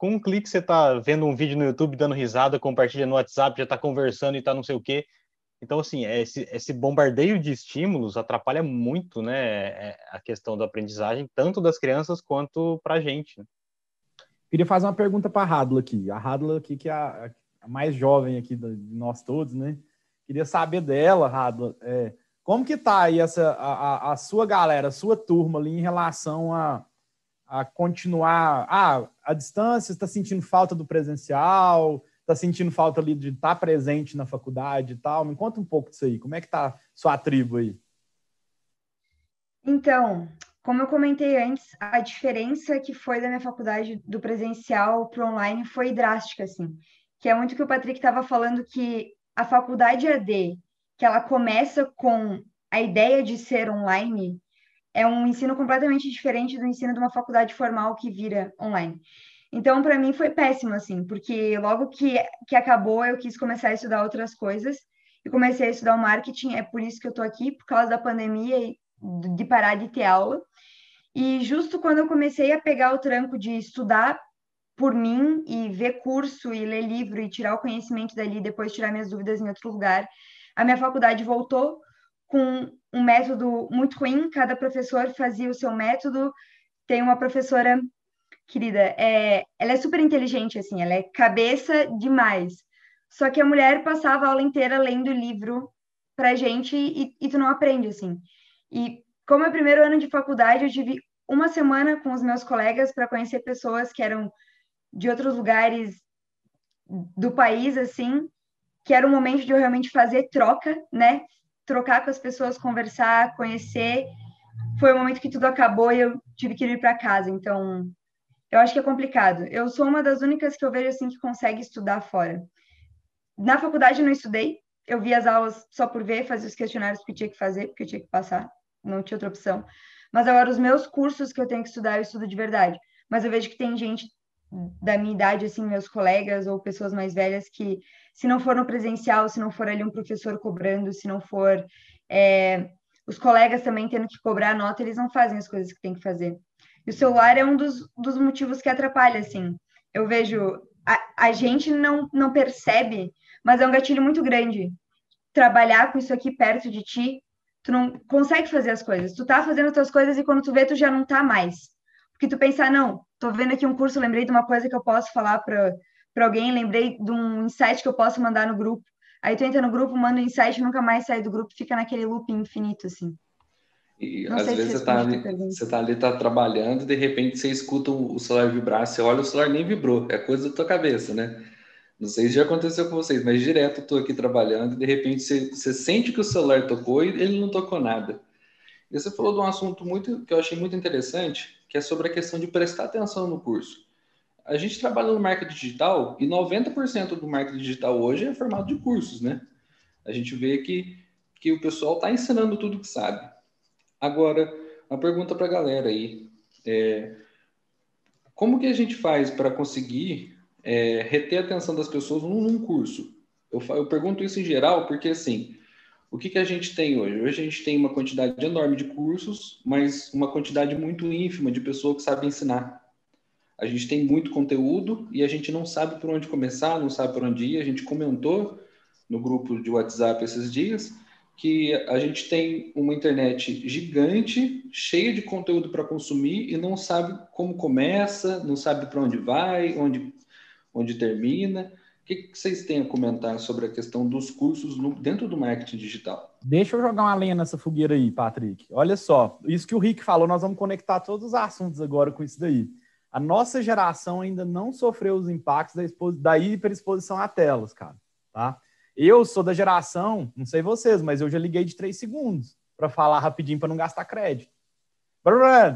com um clique você está vendo um vídeo no YouTube, dando risada, compartilha no WhatsApp, já está conversando e está não sei o quê. Então, assim, esse, esse, bombardeio de estímulos atrapalha muito né, é, a questão da aprendizagem, tanto das crianças quanto para a gente. Queria fazer uma pergunta para a Radla aqui. A Radla aqui, que é a, a, mais jovem aqui de nós todos, né? Queria saber dela, Radla, é, como que tá aí essa, a, a, sua galera, a sua turma ali em relação a a continuar. Ah, a distância, está sentindo falta do presencial, está sentindo falta ali de estar tá presente na faculdade e tal. Me conta um pouco disso aí. Como é que tá sua tribo aí? Então, como eu comentei antes, a diferença que foi da minha faculdade do presencial para o online foi drástica, assim. Que é muito que o Patrick estava falando que a faculdade AD, que ela começa com a ideia de ser online, é um ensino completamente diferente do ensino de uma faculdade formal que vira online. Então, para mim foi péssimo, assim, porque logo que, que acabou, eu quis começar a estudar outras coisas e comecei a estudar o marketing. É por isso que eu estou aqui, por causa da pandemia e de parar de ter aula. E justo quando eu comecei a pegar o tranco de estudar por mim e ver curso e ler livro e tirar o conhecimento dali, depois tirar minhas dúvidas em outro lugar, a minha faculdade voltou com um método muito ruim, cada professor fazia o seu método. Tem uma professora querida, é, ela é super inteligente, assim, ela é cabeça demais. Só que a mulher passava a aula inteira lendo livro pra gente e, e tu não aprende, assim. E como é primeiro ano de faculdade, eu tive uma semana com os meus colegas para conhecer pessoas que eram de outros lugares do país, assim, que era o momento de eu realmente fazer troca, né? Trocar com as pessoas, conversar, conhecer. Foi o momento que tudo acabou e eu tive que ir para casa. Então, eu acho que é complicado. Eu sou uma das únicas que eu vejo assim que consegue estudar fora. Na faculdade eu não estudei, eu vi as aulas só por ver, fazia os questionários que tinha que fazer, porque eu tinha que passar, não tinha outra opção. Mas agora os meus cursos que eu tenho que estudar, eu estudo de verdade. Mas eu vejo que tem gente da minha idade, assim, meus colegas ou pessoas mais velhas que, se não for no presencial, se não for ali um professor cobrando, se não for é, os colegas também tendo que cobrar a nota, eles não fazem as coisas que tem que fazer. E o celular é um dos, dos motivos que atrapalha, assim. Eu vejo, a, a gente não, não percebe, mas é um gatilho muito grande. Trabalhar com isso aqui perto de ti, tu não consegue fazer as coisas. Tu tá fazendo as tuas coisas e quando tu vê, tu já não tá mais. Porque tu pensar, não, tô vendo aqui um curso, lembrei de uma coisa que eu posso falar para alguém, lembrei de um insight que eu posso mandar no grupo. Aí tu entra no grupo, manda um insight, nunca mais sai do grupo, fica naquele loop infinito, assim. E Não às vezes você tá, ali, você tá ali, tá trabalhando, de repente você escuta o celular vibrar, você olha, o celular nem vibrou, é coisa da tua cabeça, né? Não sei se já aconteceu com vocês, mas direto eu tô aqui trabalhando de repente você, você sente que o celular tocou e ele não tocou nada. E você falou de um assunto muito que eu achei muito interessante, que é sobre a questão de prestar atenção no curso. A gente trabalha no marketing digital e 90% do marketing digital hoje é formado de cursos, né? A gente vê que, que o pessoal está ensinando tudo que sabe. Agora, uma pergunta para a galera aí. É, como que a gente faz para conseguir é, reter a atenção das pessoas num, num curso? Eu, eu, pergunto isso em geral porque, assim, o que, que a gente tem hoje? Hoje a gente tem uma quantidade enorme de cursos, mas uma quantidade muito ínfima de pessoas que sabem ensinar. A gente tem muito conteúdo e a gente não sabe por onde começar, não sabe por onde ir. A gente comentou no grupo de WhatsApp esses dias que a gente tem uma internet gigante, cheia de conteúdo para consumir e não sabe como começa, não sabe para onde vai, onde, onde termina que, que vocês têm a comentar sobre a questão dos cursos no, dentro do marketing digital? Deixa eu jogar uma lenha nessa fogueira aí, Patrick. Olha só, isso que o Rick falou, nós vamos conectar todos os assuntos agora com isso daí. A nossa geração ainda não sofreu os impactos da, da hiperexposição a telas, cara. Tá? Eu sou da geração, não sei vocês, mas eu já liguei de três segundos para falar rapidinho para não gastar crédito.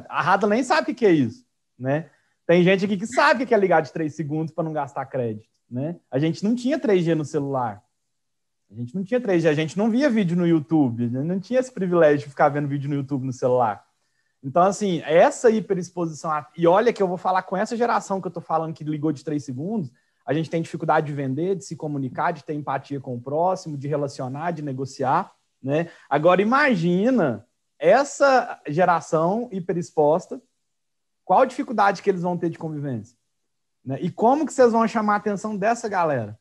A Rada nem sabe o que é isso, né? Tem gente aqui que sabe o que é ligar de três segundos para não gastar crédito. Né? A gente não tinha 3G no celular. A gente não tinha 3G, a gente não via vídeo no YouTube, não tinha esse privilégio de ficar vendo vídeo no YouTube no celular. Então, assim, essa hiperexposição. E olha que eu vou falar com essa geração que eu estou falando que ligou de três segundos, a gente tem dificuldade de vender, de se comunicar, de ter empatia com o próximo, de relacionar, de negociar. Né? Agora, imagina essa geração hiperexposta, qual dificuldade que eles vão ter de convivência? Né? E como que vocês vão chamar a atenção dessa galera?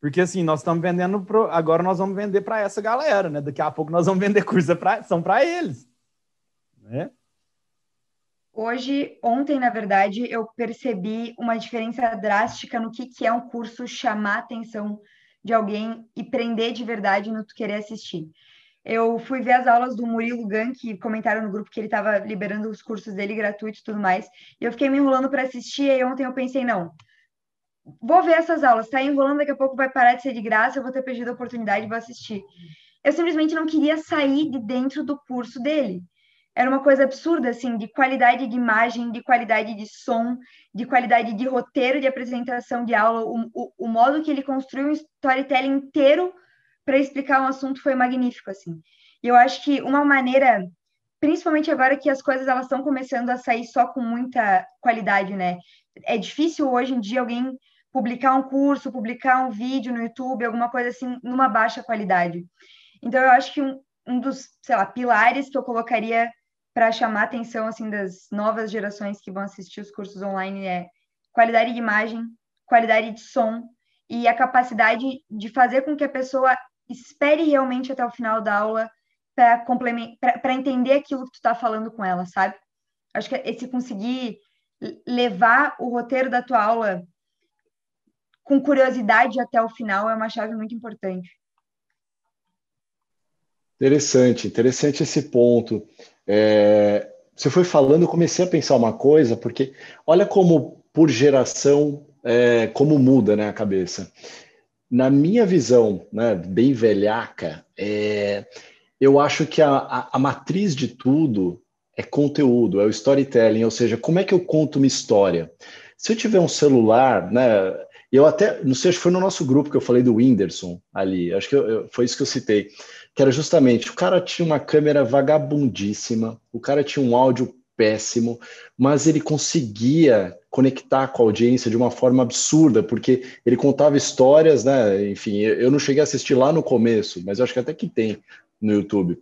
Porque assim, nós estamos vendendo, pro... agora nós vamos vender para essa galera, né? Daqui a pouco nós vamos vender curso pra... são para eles. Né? Hoje, ontem, na verdade, eu percebi uma diferença drástica no que, que é um curso chamar a atenção de alguém e prender de verdade no que querer assistir eu fui ver as aulas do Murilo Gan, que comentaram no grupo que ele estava liberando os cursos dele gratuitos e tudo mais. E eu fiquei me enrolando para assistir, e ontem eu pensei, não, vou ver essas aulas, tá enrolando, daqui a pouco vai parar de ser de graça, eu vou ter perdido a oportunidade, vou assistir. Eu simplesmente não queria sair de dentro do curso dele. Era uma coisa absurda, assim, de qualidade de imagem, de qualidade de som, de qualidade de roteiro de apresentação de aula, o, o, o modo que ele construiu um storytelling inteiro para explicar um assunto foi magnífico, assim. E eu acho que uma maneira, principalmente agora que as coisas elas estão começando a sair só com muita qualidade, né? É difícil hoje em dia alguém publicar um curso, publicar um vídeo no YouTube, alguma coisa assim, numa baixa qualidade. Então, eu acho que um, um dos, sei lá, pilares que eu colocaria para chamar a atenção, assim, das novas gerações que vão assistir os cursos online é qualidade de imagem, qualidade de som e a capacidade de fazer com que a pessoa espere realmente até o final da aula para entender aquilo que tu está falando com ela, sabe? Acho que esse conseguir levar o roteiro da tua aula com curiosidade até o final é uma chave muito importante. Interessante, interessante esse ponto. É, você foi falando, eu comecei a pensar uma coisa, porque olha como por geração, é, como muda né, a cabeça na minha visão, né, bem velhaca, é, eu acho que a, a, a, matriz de tudo é conteúdo, é o storytelling, ou seja, como é que eu conto uma história? Se eu tiver um celular, né, eu até, não sei, acho que foi no nosso grupo que eu falei do Whindersson ali, acho que eu, eu, foi isso que eu citei, que era justamente, o cara tinha uma câmera vagabundíssima, o cara tinha um áudio péssimo, mas ele conseguia conectar com a audiência de uma forma absurda, porque ele contava histórias, né? Enfim, eu não cheguei a assistir lá no começo, mas eu acho que até que tem no YouTube.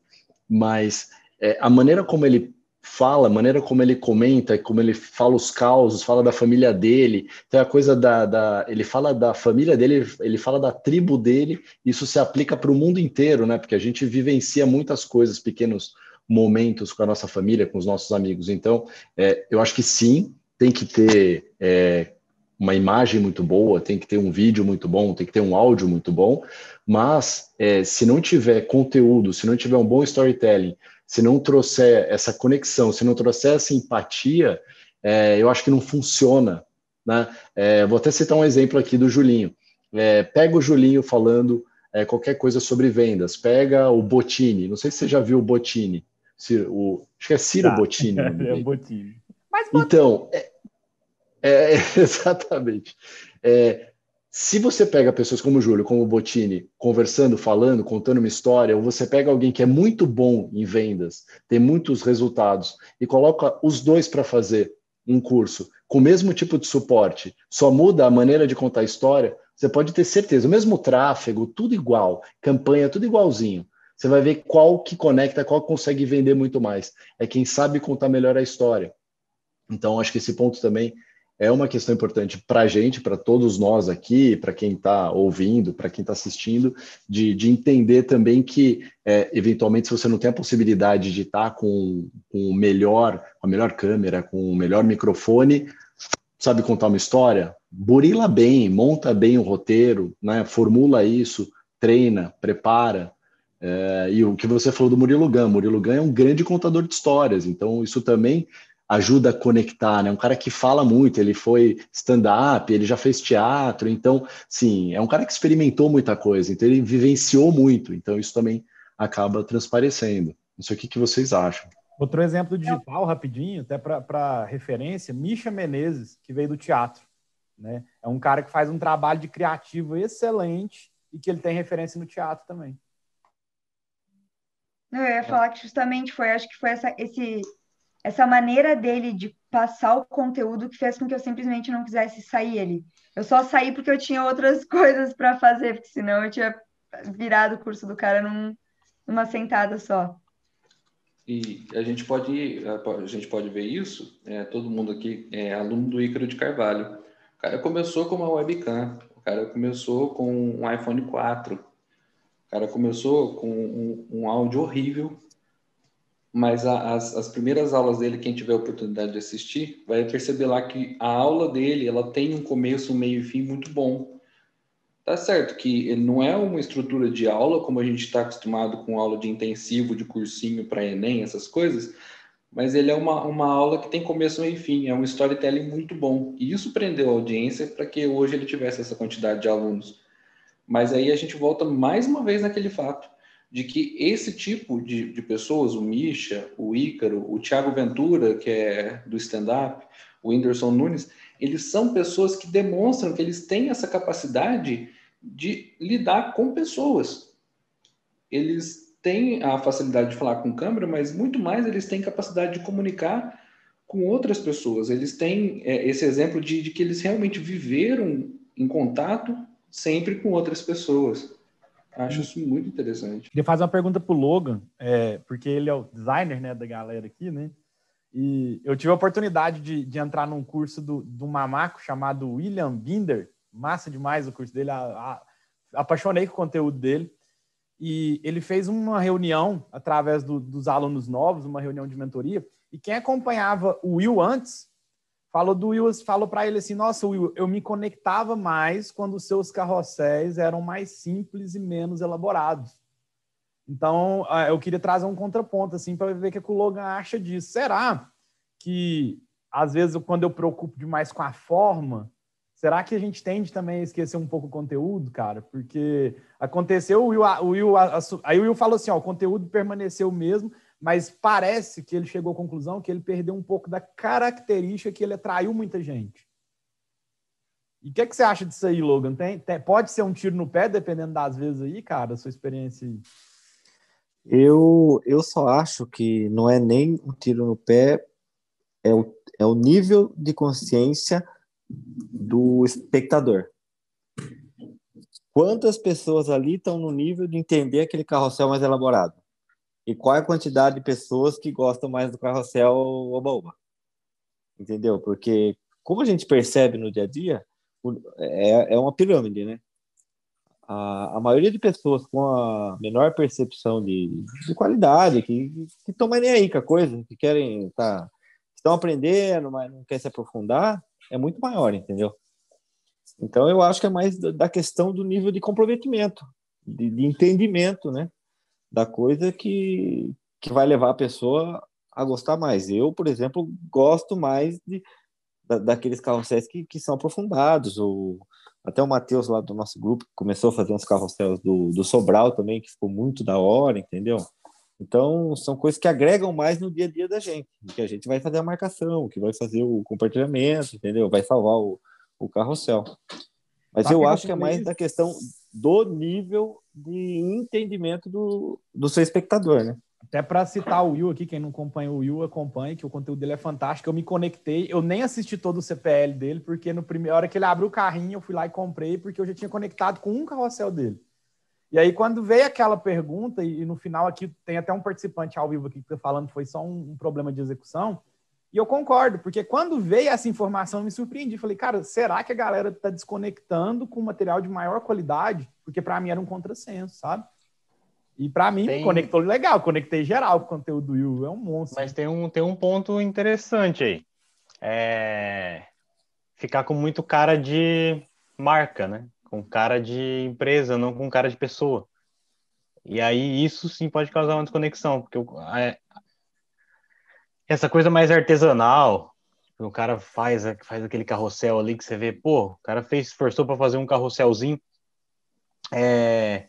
Mas é, a maneira como ele fala, a maneira como ele comenta, como ele fala os causos, fala da família dele, tem a coisa da, da, ele fala da família dele, ele fala da tribo dele, isso se aplica para o mundo inteiro, né? Porque a gente vivencia muitas coisas, pequenos momentos com a nossa família, com os nossos amigos. Então, é, eu acho que sim, tem que ter é, uma imagem muito boa, tem que ter um vídeo muito bom, tem que ter um áudio muito bom, mas é, se não tiver conteúdo, se não tiver um bom storytelling, se não trouxer essa conexão, se não trouxer essa empatia, é, eu acho que não funciona. Né? É, vou até citar um exemplo aqui do Julinho. É, pega o Julinho falando é, qualquer coisa sobre vendas, pega o Botini, não sei se você já viu o Botini, Ciro, o, acho que é Ciro tá. Bottini. é Bottini. Mas, então, é, é, exatamente. É, se você pega pessoas como o Júlio, como o Bottini, conversando, falando, contando uma história, ou você pega alguém que é muito bom em vendas, tem muitos resultados, e coloca os dois para fazer um curso com o mesmo tipo de suporte, só muda a maneira de contar a história, você pode ter certeza, o mesmo tráfego, tudo igual, campanha, tudo igualzinho você vai ver qual que conecta, qual consegue vender muito mais. É quem sabe contar melhor a história. Então, acho que esse ponto também é uma questão importante para a gente, para todos nós aqui, para quem está ouvindo, para quem está assistindo, de, de, entender também que, é, eventualmente, se você não tem a possibilidade de estar tá com, com o melhor, a melhor câmera, com o melhor microfone, sabe contar uma história? Burila bem, monta bem o roteiro, né? formula isso, treina, prepara, é, e o que você falou do Murilo Gun, Murilo Gun é um grande contador de histórias, então isso também ajuda a conectar, né? Um cara que fala muito, ele foi stand-up, ele já fez teatro, então, sim, é um cara que experimentou muita coisa, então ele vivenciou muito, então isso também acaba transparecendo. Isso aqui que vocês acham. Outro exemplo digital, rapidinho, até para referência, Misha Menezes, que veio do teatro. Né? É um cara que faz um trabalho de criativo excelente e que ele tem referência no teatro também. Eu ia falar que justamente foi, acho que foi essa, esse, essa maneira dele de passar o conteúdo que fez com que eu simplesmente não quisesse sair ele. Eu só saí porque eu tinha outras coisas para fazer, porque senão eu tinha virado o curso do cara num, numa sentada só. E a gente pode, a gente pode ver isso, é, todo mundo aqui é aluno do Ícaro de Carvalho. O cara começou com uma webcam, o cara começou com um iPhone 4, o cara começou com um, um áudio horrível, mas a, as, as primeiras aulas dele, quem tiver oportunidade de assistir, vai perceber lá que a aula dele, ela tem um começo, um meio e fim muito bom. Tá certo que não é uma estrutura de aula, como a gente está acostumado com aula de intensivo, de cursinho para Enem, essas coisas, mas ele é uma, uma aula que tem começo, meio e fim, é um storytelling muito bom. E isso prendeu a audiência para que hoje ele tivesse essa quantidade de alunos. Mas aí a gente volta mais uma vez naquele fato de que esse tipo de, de pessoas, o Misha, o Ícaro, o Thiago Ventura, que é do stand-up, o Whindersson Nunes, eles são pessoas que demonstram que eles têm essa capacidade de lidar com pessoas. Eles têm a facilidade de falar com câmera, mas muito mais eles têm capacidade de comunicar com outras pessoas. Eles têm é, esse exemplo de, de que eles realmente viveram em contato sempre com outras pessoas. Acho isso muito interessante. Queria fazer uma pergunta para o Logan, é, porque ele é o designer né, da galera aqui, né? E eu tive a oportunidade de, de entrar num curso do, do Mamaco chamado William Binder. Massa demais o curso dele. A, a, apaixonei com o conteúdo dele. E ele fez uma reunião através do, dos alunos novos, uma reunião de mentoria. E quem acompanhava o Will antes falou do Will, falou para ele assim: Nossa, Will, eu me conectava mais quando seus carrosséis eram mais simples e menos elaborados. Então, ah, eu queria trazer um contraponto assim para ver o que o Logan acha disso. Será que às vezes quando eu preocupo demais com a forma, Será que a gente tende também a esquecer um pouco o conteúdo, cara? Porque aconteceu, o Will, o Will, aí o Will falou assim: ó, o conteúdo permaneceu o mesmo, mas parece que ele chegou à conclusão que ele perdeu um pouco da característica que ele atraiu muita gente. E o que, é que você acha disso aí, Logan? Tem, tem, pode ser um tiro no pé, dependendo das vezes aí, cara, a sua experiência aí? Eu, eu só acho que não é nem um tiro no pé, é o, é o nível de consciência do espectador. Quantas pessoas ali estão no nível de entender aquele carrossel mais elaborado? E qual é a quantidade de pessoas que gostam mais do carrossel oba-oba? Entendeu? Porque, como a gente percebe no dia a dia, é, é uma pirâmide, né? A, a maioria de pessoas com a menor percepção de, de qualidade, que, estão nem aí com a coisa, que querem, tá, estão aprendendo, mas não quer se aprofundar, é muito maior, entendeu? Então, eu acho que é mais da questão do nível de comprometimento, de, de entendimento, né? Da coisa que, que vai levar a pessoa a gostar mais. Eu, por exemplo, gosto mais de, da, daqueles carrosséis que, que são aprofundados. Ou, até o Matheus lá do nosso grupo começou a fazer uns carrosséis do, do Sobral também, que ficou muito da hora, entendeu? Então, são coisas que agregam mais no dia a dia da gente, que a gente vai fazer a marcação, que vai fazer o compartilhamento, entendeu? Vai salvar o, o carrossel. Mas tá eu acho que é mais da questão do nível de entendimento do, do seu espectador, né? Até para citar o Will aqui, quem não acompanha o Will, acompanhe, que o conteúdo dele é fantástico. Eu me conectei, eu nem assisti todo o CPL dele, porque no primeiro hora que ele abriu o carrinho, eu fui lá e comprei, porque eu já tinha conectado com um carrossel dele. E aí, quando veio aquela pergunta, e, no final aqui tem até um participante ao vivo aqui que está falando que foi só um, um, problema de execução, e eu concordo, porque quando veio essa informação, eu me surpreendi. Falei, cara, será que a galera está desconectando com material de maior qualidade? Porque para mim era um contrassenso, sabe? E para mim, tem... conectou legal, conectei geral com o conteúdo do Will, é um monstro. Mas tem um, tem um ponto interessante aí. É... Ficar com muito cara de marca, né? com cara de empresa, não com cara de pessoa. E aí isso sim pode causar uma desconexão, porque é, essa coisa mais artesanal, o cara faz, faz aquele carrossel ali que você vê, pô, o cara fez, esforçou para fazer um carrosselzinho. É,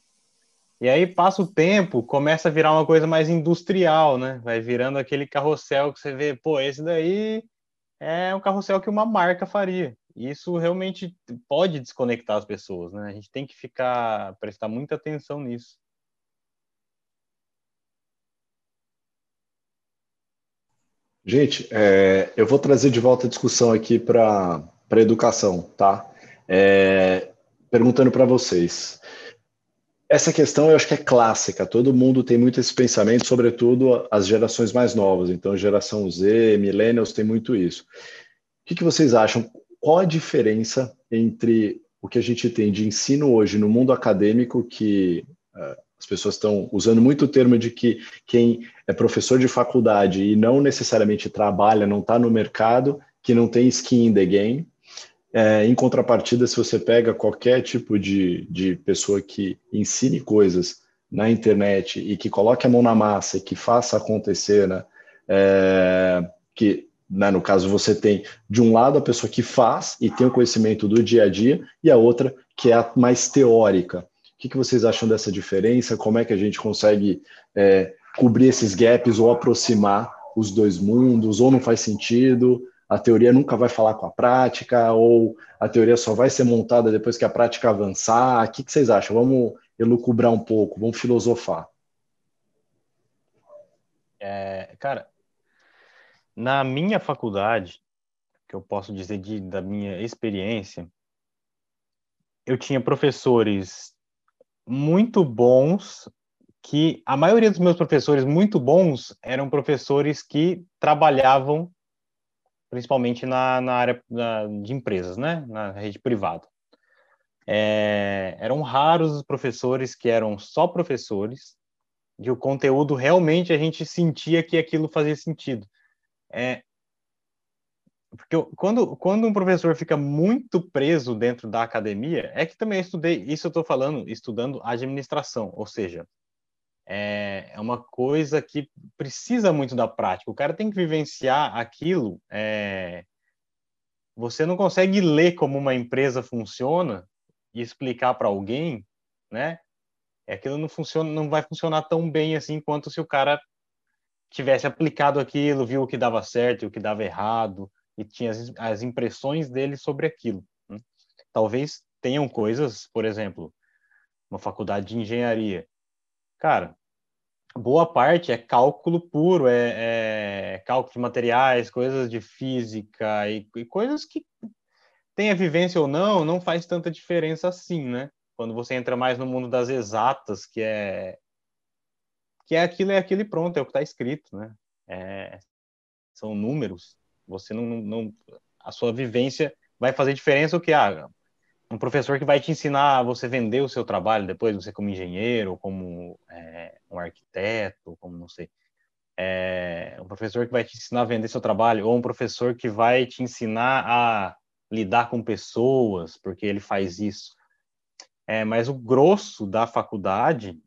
e aí passa o tempo, começa a virar uma coisa mais industrial, né? Vai virando aquele carrossel que você vê, pô, esse daí é um carrossel que uma marca faria. E isso realmente pode desconectar as pessoas, né? A gente tem que ficar, prestar muita atenção nisso. Gente, é, eu vou trazer de volta a discussão aqui para a educação, tá? É, perguntando para vocês. Essa questão eu acho que é clássica, todo mundo tem muito esse pensamento, sobretudo as gerações mais novas. Então, geração Z, millennials, tem muito isso. O que, que vocês acham? qual a diferença entre o que a gente tem de ensino hoje no mundo acadêmico, que uh, as pessoas estão usando muito o termo de que quem é professor de faculdade e não necessariamente trabalha, não está no mercado, que não tem skin in the game. É, em contrapartida, se você pega qualquer tipo de, de pessoa que ensine coisas na internet e que coloque a mão na massa e que faça acontecer, né, é, que né? No caso, você tem de um lado a pessoa que faz e tem o conhecimento do dia a dia, e a outra que é a mais teórica. O que, que vocês acham dessa diferença? Como é que a gente consegue é, cobrir esses gaps ou aproximar os dois mundos? Ou não faz sentido? A teoria nunca vai falar com a prática? Ou a teoria só vai ser montada depois que a prática avançar? O que, vocês acham? Vamos elucubrar um pouco, vamos filosofar. É, cara, na minha faculdade, que eu posso dizer de, da minha experiência, eu tinha professores muito bons que a maioria dos meus professores muito bons eram professores que trabalhavam principalmente na, na área na, de empresas, né, na rede privada. É, eram raros os professores que eram só professores, de o conteúdo realmente a gente sentia que aquilo fazia sentido. É, porque eu, quando, quando um professor fica muito preso dentro da academia, é que também eu estudei, isso eu estou falando, estudando administração, ou seja, é, é uma coisa que precisa muito da prática. O cara tem que vivenciar aquilo é, você não consegue ler como uma empresa funciona e explicar para alguém, né? É aquilo não funciona, não vai funcionar tão bem assim quanto se o cara tivesse aplicado aquilo, viu o que dava certo e o que dava errado e tinha as, as impressões dele sobre aquilo. Né? Talvez tenham coisas, por exemplo, uma faculdade de engenharia. Cara, boa parte é cálculo puro, é, é cálculo de materiais, coisas de física e, e coisas que tenha vivência ou não, não faz tanta diferença assim, né? Quando você entra mais no mundo das exatas, que é que é aquilo, é aquilo e pronto, é o que está escrito, né? É, são números. Você não, não, a sua vivência vai fazer diferença o que ah, um professor que vai te ensinar a você vender o seu trabalho depois, você como engenheiro, como é, um arquiteto, como não sei. É, um professor que vai te ensinar a vender seu trabalho, ou um professor que vai te ensinar a lidar com pessoas, porque ele faz isso. É, mas o grosso da faculdade,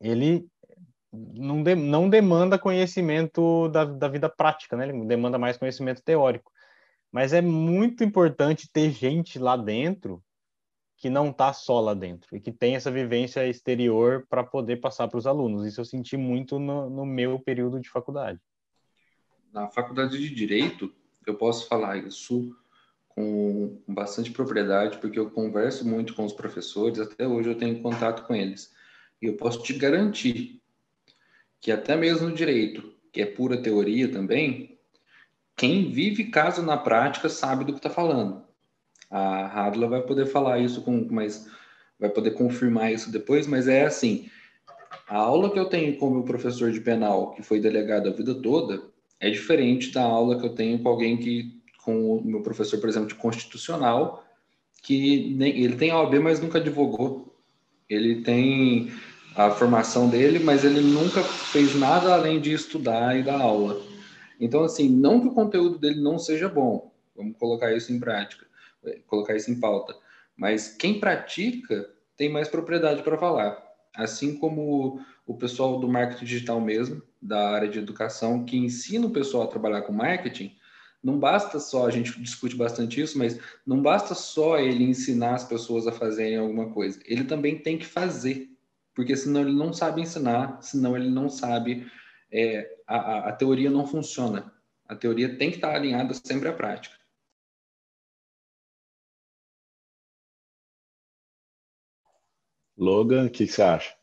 ele não, de, não demanda conhecimento da, da vida prática, né? Ele demanda mais conhecimento teórico. Mas é muito importante ter gente lá dentro que não está só lá dentro e que tem essa vivência exterior para poder passar para os alunos. Isso eu senti muito no, no, meu período de faculdade. Na faculdade de Direito, eu posso falar isso com bastante propriedade, porque eu converso muito com os professores, até hoje eu tenho contato com eles. E eu posso te garantir que até mesmo no direito, que é pura teoria também, quem vive caso na prática sabe do que está falando. A Radla vai poder falar isso com, mas vai poder confirmar isso depois, mas é assim. A aula que eu tenho com meu professor de penal, que foi delegado a vida toda, é diferente da aula que eu tenho com alguém que, com o meu professor, por exemplo, de constitucional, que nem, ele tem OAB, mas nunca advogou. Ele tem a formação dele, mas ele nunca fez nada além de estudar e dar aula. Então, assim, não que o conteúdo dele não seja bom, vamos colocar isso em prática, é, colocar isso em pauta, mas quem pratica tem mais propriedade para falar. Assim como o pessoal do marketing digital mesmo, da área de educação, que ensina o pessoal a trabalhar com marketing, não basta só, a gente discute bastante isso, mas não basta só ele ensinar as pessoas a fazerem alguma coisa. Ele também tem que fazer, porque senão ele não sabe ensinar, senão ele não sabe é, a, a teoria não funciona. A teoria tem que estar alinhada sempre à prática. Logan, o que, que, você acha?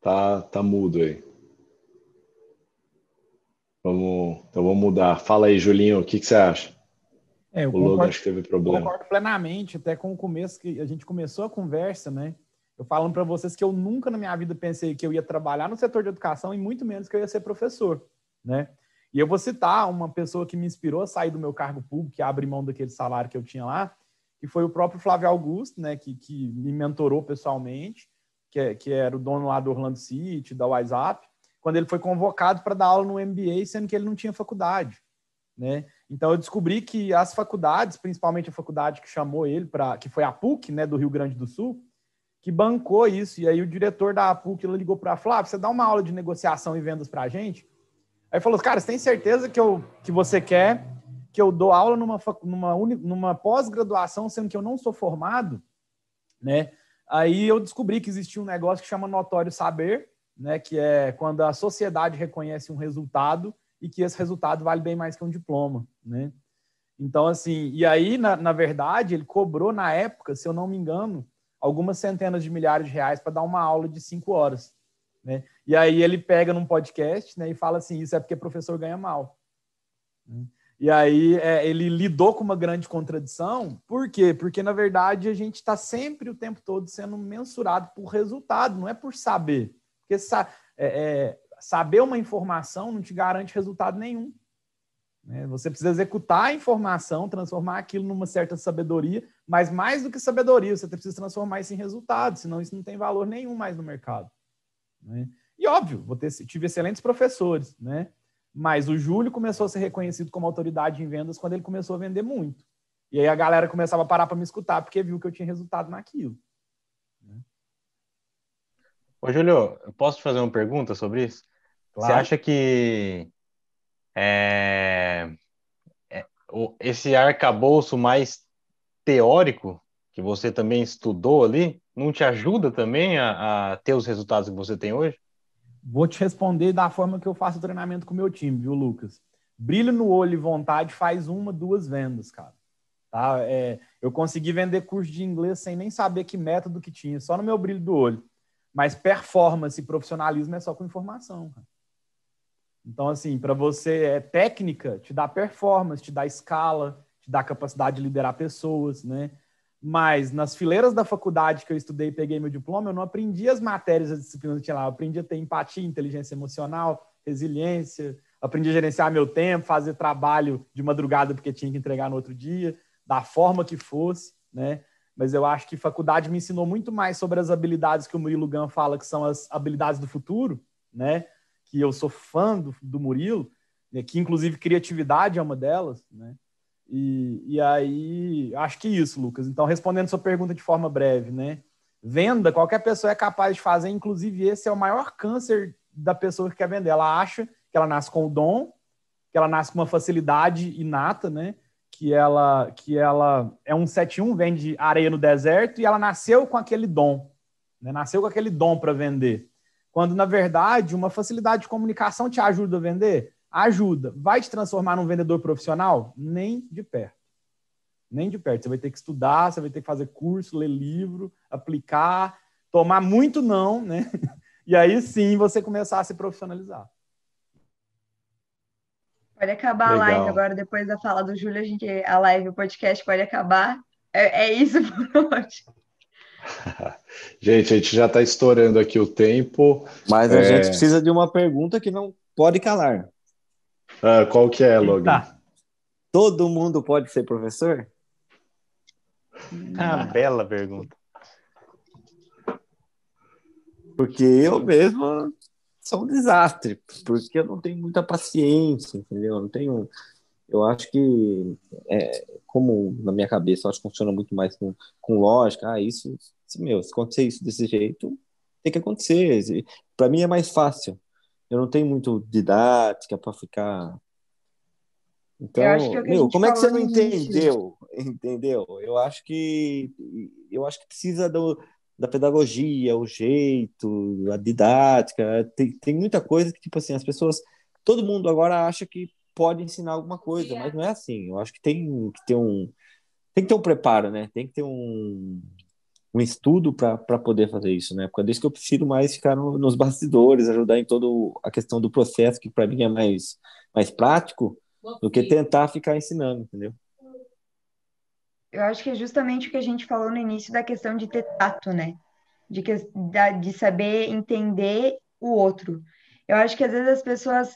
Tá, tá mudo aí. Vamos, então vamos mudar. Fala aí, Julinho, o que, que você acha? É, o concordo, Logan acho que teve problema. Concordo plenamente, até com o começo que a gente começou a conversa, né? Eu falando para vocês que eu nunca na minha vida pensei que eu ia trabalhar no setor de educação e muito menos que eu ia ser professor, né? E eu vou citar uma pessoa que me inspirou a sair do meu cargo público, e abrir mão daquele salário que eu tinha lá, que foi o próprio Flávio Augusto, né, que, que me mentorou pessoalmente, que, é, que era o dono lá do Orlando City, da WhatsApp, quando ele foi convocado para dar aula no MBA, sendo que ele não tinha faculdade, né? Então eu descobri que as faculdades, principalmente a faculdade que chamou ele para, que foi a PUC, né, do Rio Grande do Sul, que bancou isso. E aí o diretor da PUC ligou para Flávio, você dá uma aula de negociação e vendas para a gente? Aí falou, cara, você tem certeza que, eu, que você quer que eu dou aula numa, numa, numa pós-graduação, sendo que eu não sou formado? Né? Aí eu descobri que existia um negócio que chama notório saber, né? que é quando a sociedade reconhece um resultado e que esse resultado vale bem mais que um diploma. Né? Então, assim, e aí, na, na verdade, ele cobrou na época, se eu não me engano, algumas centenas de milhares de reais para dar uma aula de cinco horas. Né? E aí ele pega num podcast né, e fala assim: isso é porque professor ganha mal. E aí é, ele lidou com uma grande contradição, por quê? Porque, na verdade, a gente está sempre o tempo todo sendo mensurado por resultado, não é por saber. Porque sa é, é, saber uma informação não te garante resultado nenhum. Né? Você precisa executar a informação, transformar aquilo numa certa sabedoria, mas mais do que sabedoria, você precisa transformar isso em resultado, senão isso não tem valor nenhum mais no mercado. Né? E óbvio, ter, tive excelentes professores, né? mas o Júlio começou a ser reconhecido como autoridade em vendas quando ele começou a vender muito. E aí a galera começava a parar para me escutar, porque viu que eu tinha resultado naquilo. Né? Ô, Júlio, posso te fazer uma pergunta sobre isso? Claro. Você acha que é, é, esse arcabouço mais teórico que você também estudou ali, não te ajuda também a, a ter os resultados que você tem hoje? Vou te responder da forma que eu faço o treinamento com o meu time, viu, Lucas? Brilho no olho e vontade faz uma, duas vendas, cara. Tá? É, eu consegui vender curso de inglês sem nem saber que método que tinha, só no meu brilho do olho. Mas performance e profissionalismo é só com informação. Cara. Então, assim, para você, é técnica, te dá performance, te dá escala, te dá capacidade de liderar pessoas, né? Mas nas fileiras da faculdade que eu estudei e peguei meu diploma, eu não aprendi as matérias, as disciplinas que tinha lá. Eu aprendi a ter empatia, inteligência emocional, resiliência, aprendi a gerenciar meu tempo, fazer trabalho de madrugada porque tinha que entregar no outro dia, da forma que fosse, né? Mas eu acho que faculdade me ensinou muito mais sobre as habilidades que o Murilo Gun fala que são as habilidades do futuro, né? Que eu sou fã do, do Murilo, né? que inclusive criatividade é uma delas, né? E, e aí, acho que isso, Lucas. Então, respondendo sua pergunta de forma breve, né? Venda, qualquer pessoa é capaz de fazer, inclusive esse é o maior câncer da pessoa que quer vender. Ela acha que ela nasce com o dom, que ela nasce com uma facilidade inata, né? Que ela, que ela é um 71, vende areia no deserto, e ela nasceu com aquele dom, né? nasceu com aquele dom para vender. Quando, na verdade, uma facilidade de comunicação te ajuda a vender, ajuda. Vai te transformar num vendedor profissional? Nem de perto. Nem de perto. Você vai ter que estudar, você vai ter que fazer curso, ler livro, aplicar, tomar muito não, né? E aí sim você começar a se profissionalizar. Pode acabar Legal. a live agora, depois da fala do Júlio, a gente, a live, o podcast pode acabar. É, é isso por hoje. gente, a gente já está estourando aqui o tempo. Mas a é... gente precisa de uma pergunta que não pode calar. Ah, qual que é, Logan? Todo mundo pode ser professor? Ah, bela pergunta. Porque eu mesmo são um desastre, porque eu não tenho muita paciência, entendeu? Eu não tenho. Eu acho que, é, como na minha cabeça, eu acho que funciona muito mais com, com lógica. Ah, isso, meu, se acontecer isso desse jeito, tem que acontecer. Para mim é mais fácil. Eu não tenho muito didática para ficar. Então, é meu, como é que você não entendeu? Entendeu? Eu acho que eu acho que precisa do, da pedagogia, o jeito, a didática, tem, tem muita coisa que, tipo assim, as pessoas, todo mundo agora acha que pode ensinar alguma coisa, mas não é assim. Eu acho que tem que ter um, tem que ter um preparo, né? Tem que ter um, um estudo para poder fazer isso, né? Porque é disso que eu prefiro mais ficar no, nos bastidores, ajudar em toda a questão do processo, que para mim é mais, mais prático, do que tentar ficar ensinando, entendeu? eu acho que é justamente o que a gente falou no início da questão de ter tato, né? De, que, de saber entender o outro. Eu acho que às vezes as pessoas.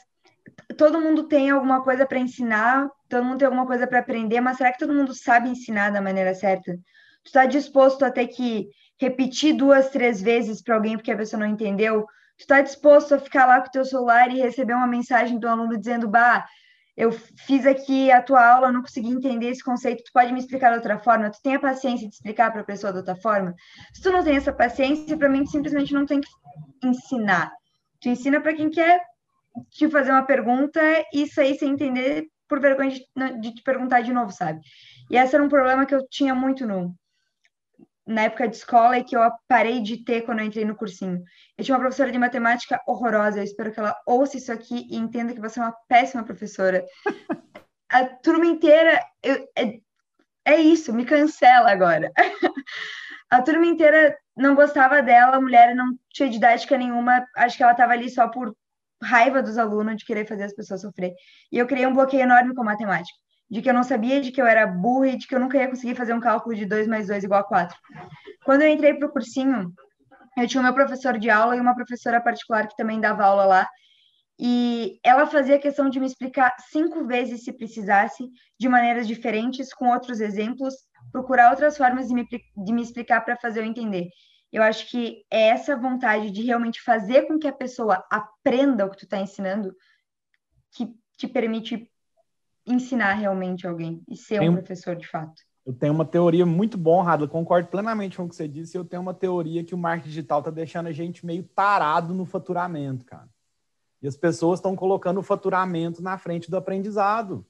Todo mundo tem alguma coisa para ensinar, todo mundo tem alguma coisa para aprender, mas será que todo mundo sabe ensinar da maneira certa? Tu está disposto a ter que repetir duas, três vezes para alguém porque a pessoa não entendeu? Tu está disposto a ficar lá com o teu celular e receber uma mensagem do aluno dizendo, bah, eu fiz aqui a tua aula, não consegui entender esse conceito, tu pode me explicar de outra forma? Tu tem a paciência de explicar para a pessoa de outra forma? Se tu não tem essa paciência, para mim, simplesmente não tem que ensinar. Tu ensina para quem quer te fazer uma pergunta e sair sem entender por vergonha de, de te perguntar de novo, sabe? E esse era um problema que eu tinha muito no, na época de escola e que eu parei de ter quando eu entrei no cursinho. Eu tinha uma professora de matemática horrorosa, eu espero que ela ouça isso aqui e entenda que você é uma péssima professora. A turma inteira, eu, é, é isso, me cancela agora. a turma inteira não gostava dela, a mulher não tinha didática nenhuma, acho que ela estava ali só por raiva dos alunos, de querer fazer as pessoas sofrer. E eu criei um bloqueio enorme com matemática de que eu não sabia, de que eu era burra e de que eu nunca ia conseguir fazer um cálculo de 2 mais 2 igual a 4. Quando eu entrei para o cursinho, eu tinha o meu professor de aula e uma professora particular que também dava aula lá, e ela fazia questão de me explicar cinco vezes, se precisasse, de maneiras diferentes, com outros exemplos, procurar outras formas de me, de me explicar para fazer eu entender. Eu acho que é essa vontade de realmente fazer com que a pessoa aprenda o que tu está ensinando que te permite ensinar realmente alguém e ser um professor de fato. Eu tenho uma teoria muito bom, Radla, concordo plenamente com o que você disse. Eu tenho uma teoria que o marketing digital está deixando a gente meio tarado no faturamento, cara. E as pessoas estão colocando o faturamento na frente do aprendizado.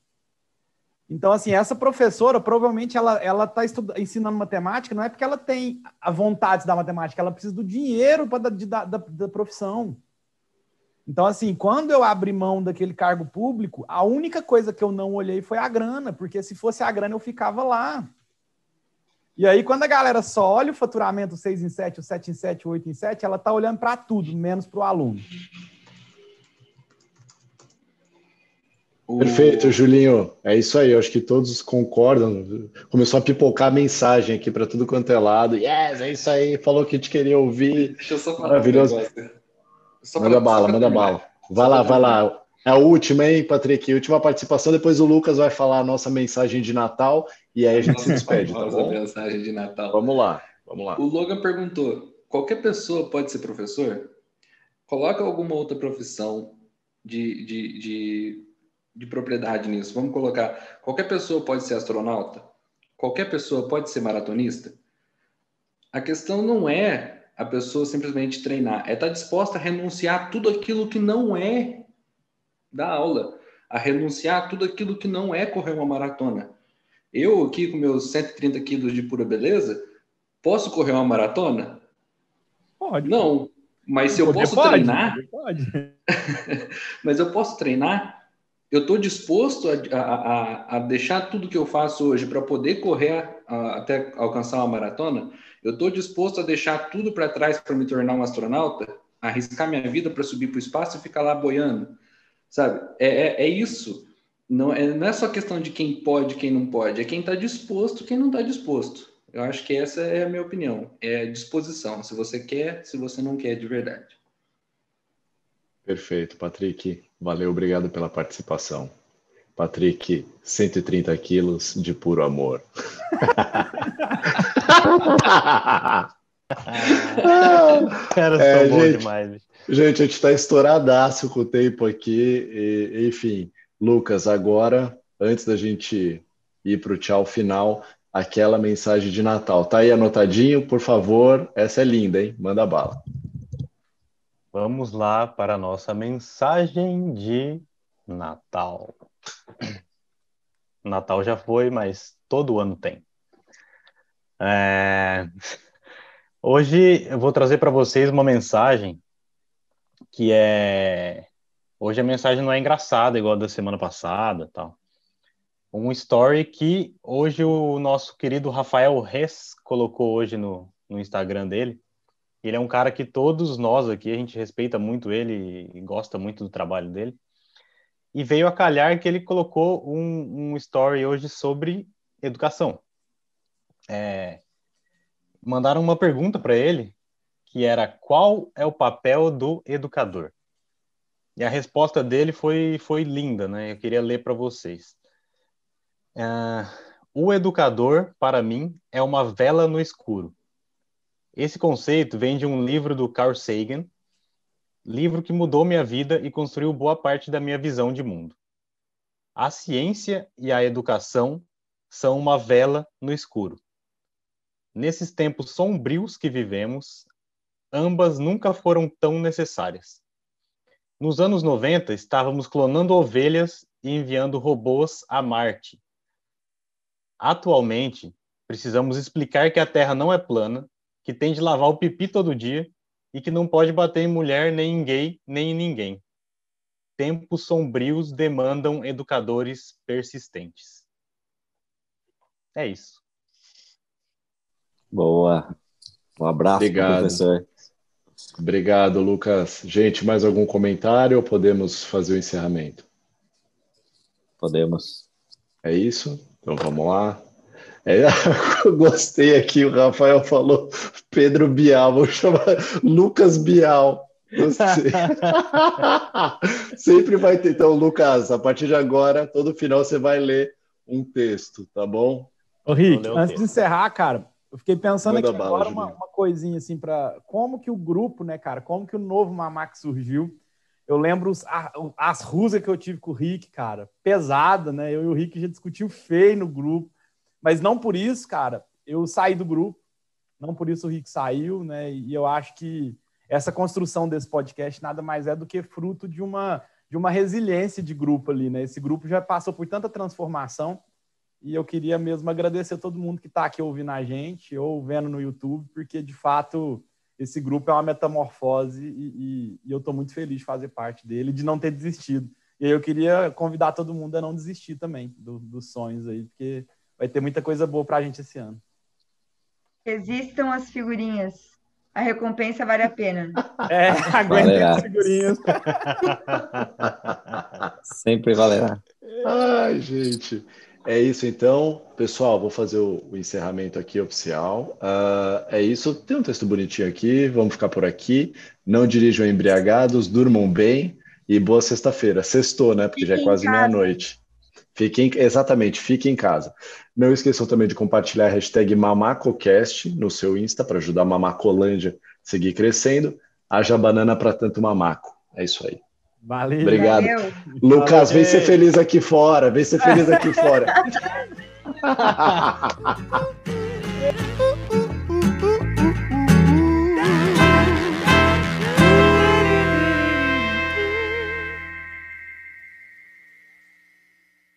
Então, assim, essa professora, provavelmente, ela ela está ensinando matemática, não é porque ela tem a vontade da matemática, ela precisa do dinheiro para da, da, da profissão. Então, assim, quando eu abri mão daquele cargo público, a única coisa que eu não olhei foi a grana, porque se fosse a grana eu ficava lá. E aí, quando a galera só olha o faturamento 6 em 7, o 7 em 7, o 8 em 7, ela está olhando para tudo, menos para o aluno. Perfeito, Julinho. É isso aí. Eu acho que todos concordam. Começou a pipocar a mensagem aqui para tudo quanto é lado. Yes, é isso aí. Falou que te queria ouvir. Deixa eu só falar Maravilhoso. Um manda bala, manda bala. Vai lá, vai lá. É a última, hein, Patrick? Última participação. Depois o Lucas vai falar a nossa mensagem de Natal e aí a gente se despede, tá bom? mensagem de Natal. Vamos lá, vamos lá. O Logan perguntou: qualquer pessoa pode ser professor? Coloca alguma outra profissão de, de, de de propriedade nisso. Vamos colocar: qualquer pessoa pode ser astronauta? Qualquer pessoa pode ser maratonista? A questão não é a pessoa simplesmente treinar, é estar tá disposta a renunciar a tudo aquilo que não é da aula, a renunciar a tudo aquilo que não é correr uma maratona. Eu, aqui com meus 130 quilos de pura beleza, posso correr uma maratona? Pode. Não, mas se eu posso pode, treinar. Pode. mas eu posso treinar eu estou disposto a, a, a, deixar tudo que eu faço hoje para poder correr a, até alcançar uma maratona? Eu estou disposto a deixar tudo para trás para me tornar um astronauta? Arriscar minha vida para subir para o espaço e ficar lá boiando? Sabe? É, é, é isso. Não é, não é só questão de quem pode quem não pode, é quem está disposto quem não está disposto. Eu acho que essa é a minha opinião. É disposição. Se você quer, se você não quer de verdade. Perfeito, Patrick. Valeu, obrigado pela participação. Patrick, 130 quilos de puro amor. Cara, é, gente, demais. Gente, a gente está estouradaço com o tempo aqui. E, enfim, Lucas, agora, antes da gente ir para o tchau final, aquela mensagem de Natal. Tá aí anotadinho, por favor. Essa é linda, hein? Manda bala. Vamos lá para a nossa mensagem de Natal. Natal já foi, mas todo ano tem. É... Hoje eu vou trazer para vocês uma mensagem que é. Hoje a mensagem não é engraçada, igual a da semana passada tal. Um story que hoje o nosso querido Rafael Res colocou hoje no, no Instagram dele ele é um cara que todos nós aqui, a gente respeita muito ele e gosta muito do trabalho dele. E veio a calhar que ele colocou um, um story hoje sobre educação. É, mandaram uma pergunta para ele, que era qual é o papel do educador? E a resposta dele foi, foi linda, né? Eu queria ler para vocês. É, o educador, para mim, é uma vela no escuro esse conceito vem de um livro do Carl Sagan, livro que mudou minha vida e construiu boa parte da minha visão de mundo. A ciência e a educação são uma vela no escuro. Nesses tempos sombrios que vivemos, ambas nunca foram tão necessárias. Nos anos 90, estávamos clonando ovelhas e enviando robôs a Marte. Atualmente, precisamos explicar que a Terra não é plana que tem de lavar o pipi todo dia e que não pode bater em mulher, nem em gay, nem em ninguém. Tempos sombrios demandam educadores persistentes. É isso. Boa. Um abraço, Obrigado. professor. Obrigado, Lucas. Gente, mais algum comentário ou podemos fazer o encerramento? Podemos. É isso? Então vamos lá. É, gostei aqui, o Rafael falou Pedro Bial, vou chamar Lucas Bial. Sempre vai ter. Então, Lucas, a partir de agora, todo final você vai ler um texto, tá bom? Ô, Rick, antes de encerrar, cara, eu fiquei pensando Manda aqui bala, agora uma, uma, coisinha assim para como que o grupo, né, cara, como que o novo Mamac surgiu. Eu lembro os, as rusas que eu tive com o Rick, cara, pesada, né? Eu e o Rick já discutiu feio no grupo. Mas não por isso, cara, eu saí do grupo. Não por isso o Rick saiu, né? E eu acho que essa construção desse podcast nada mais é do que fruto de uma, de uma resiliência de grupo ali, né? Esse grupo já passou por tanta transformação e eu queria mesmo agradecer a todo mundo que está aqui ouvindo a gente ou vendo no YouTube, porque de fato esse grupo é uma metamorfose e, e, e eu estou muito feliz de fazer parte dele, de não ter desistido. E eu queria convidar todo mundo a não desistir também do, dos sonhos aí, porque vai ter muita coisa boa para a gente esse ano. Existam as figurinhas. A recompensa vale a pena. É, aguenta as figurinhas. Sempre valerá. Ai, gente. É isso então, pessoal. Vou fazer o, o encerramento aqui oficial. Uh, é isso. Tem um texto bonitinho aqui. Vamos ficar por aqui. Não dirijam embriagados, durmam bem e boa sexta-feira. Sextou, né? Porque Fique já é quase meia-noite. Fiquem, exatamente, fiquem em casa. Não esqueçam também de compartilhar a hashtag MamacoCast no seu Insta para ajudar a Mamacolândia a seguir crescendo. Haja banana para tanto mamaco. É isso aí. Valeu. Obrigado. Valeu. Lucas, Valeu. vem ser feliz aqui fora. Vem ser feliz aqui fora.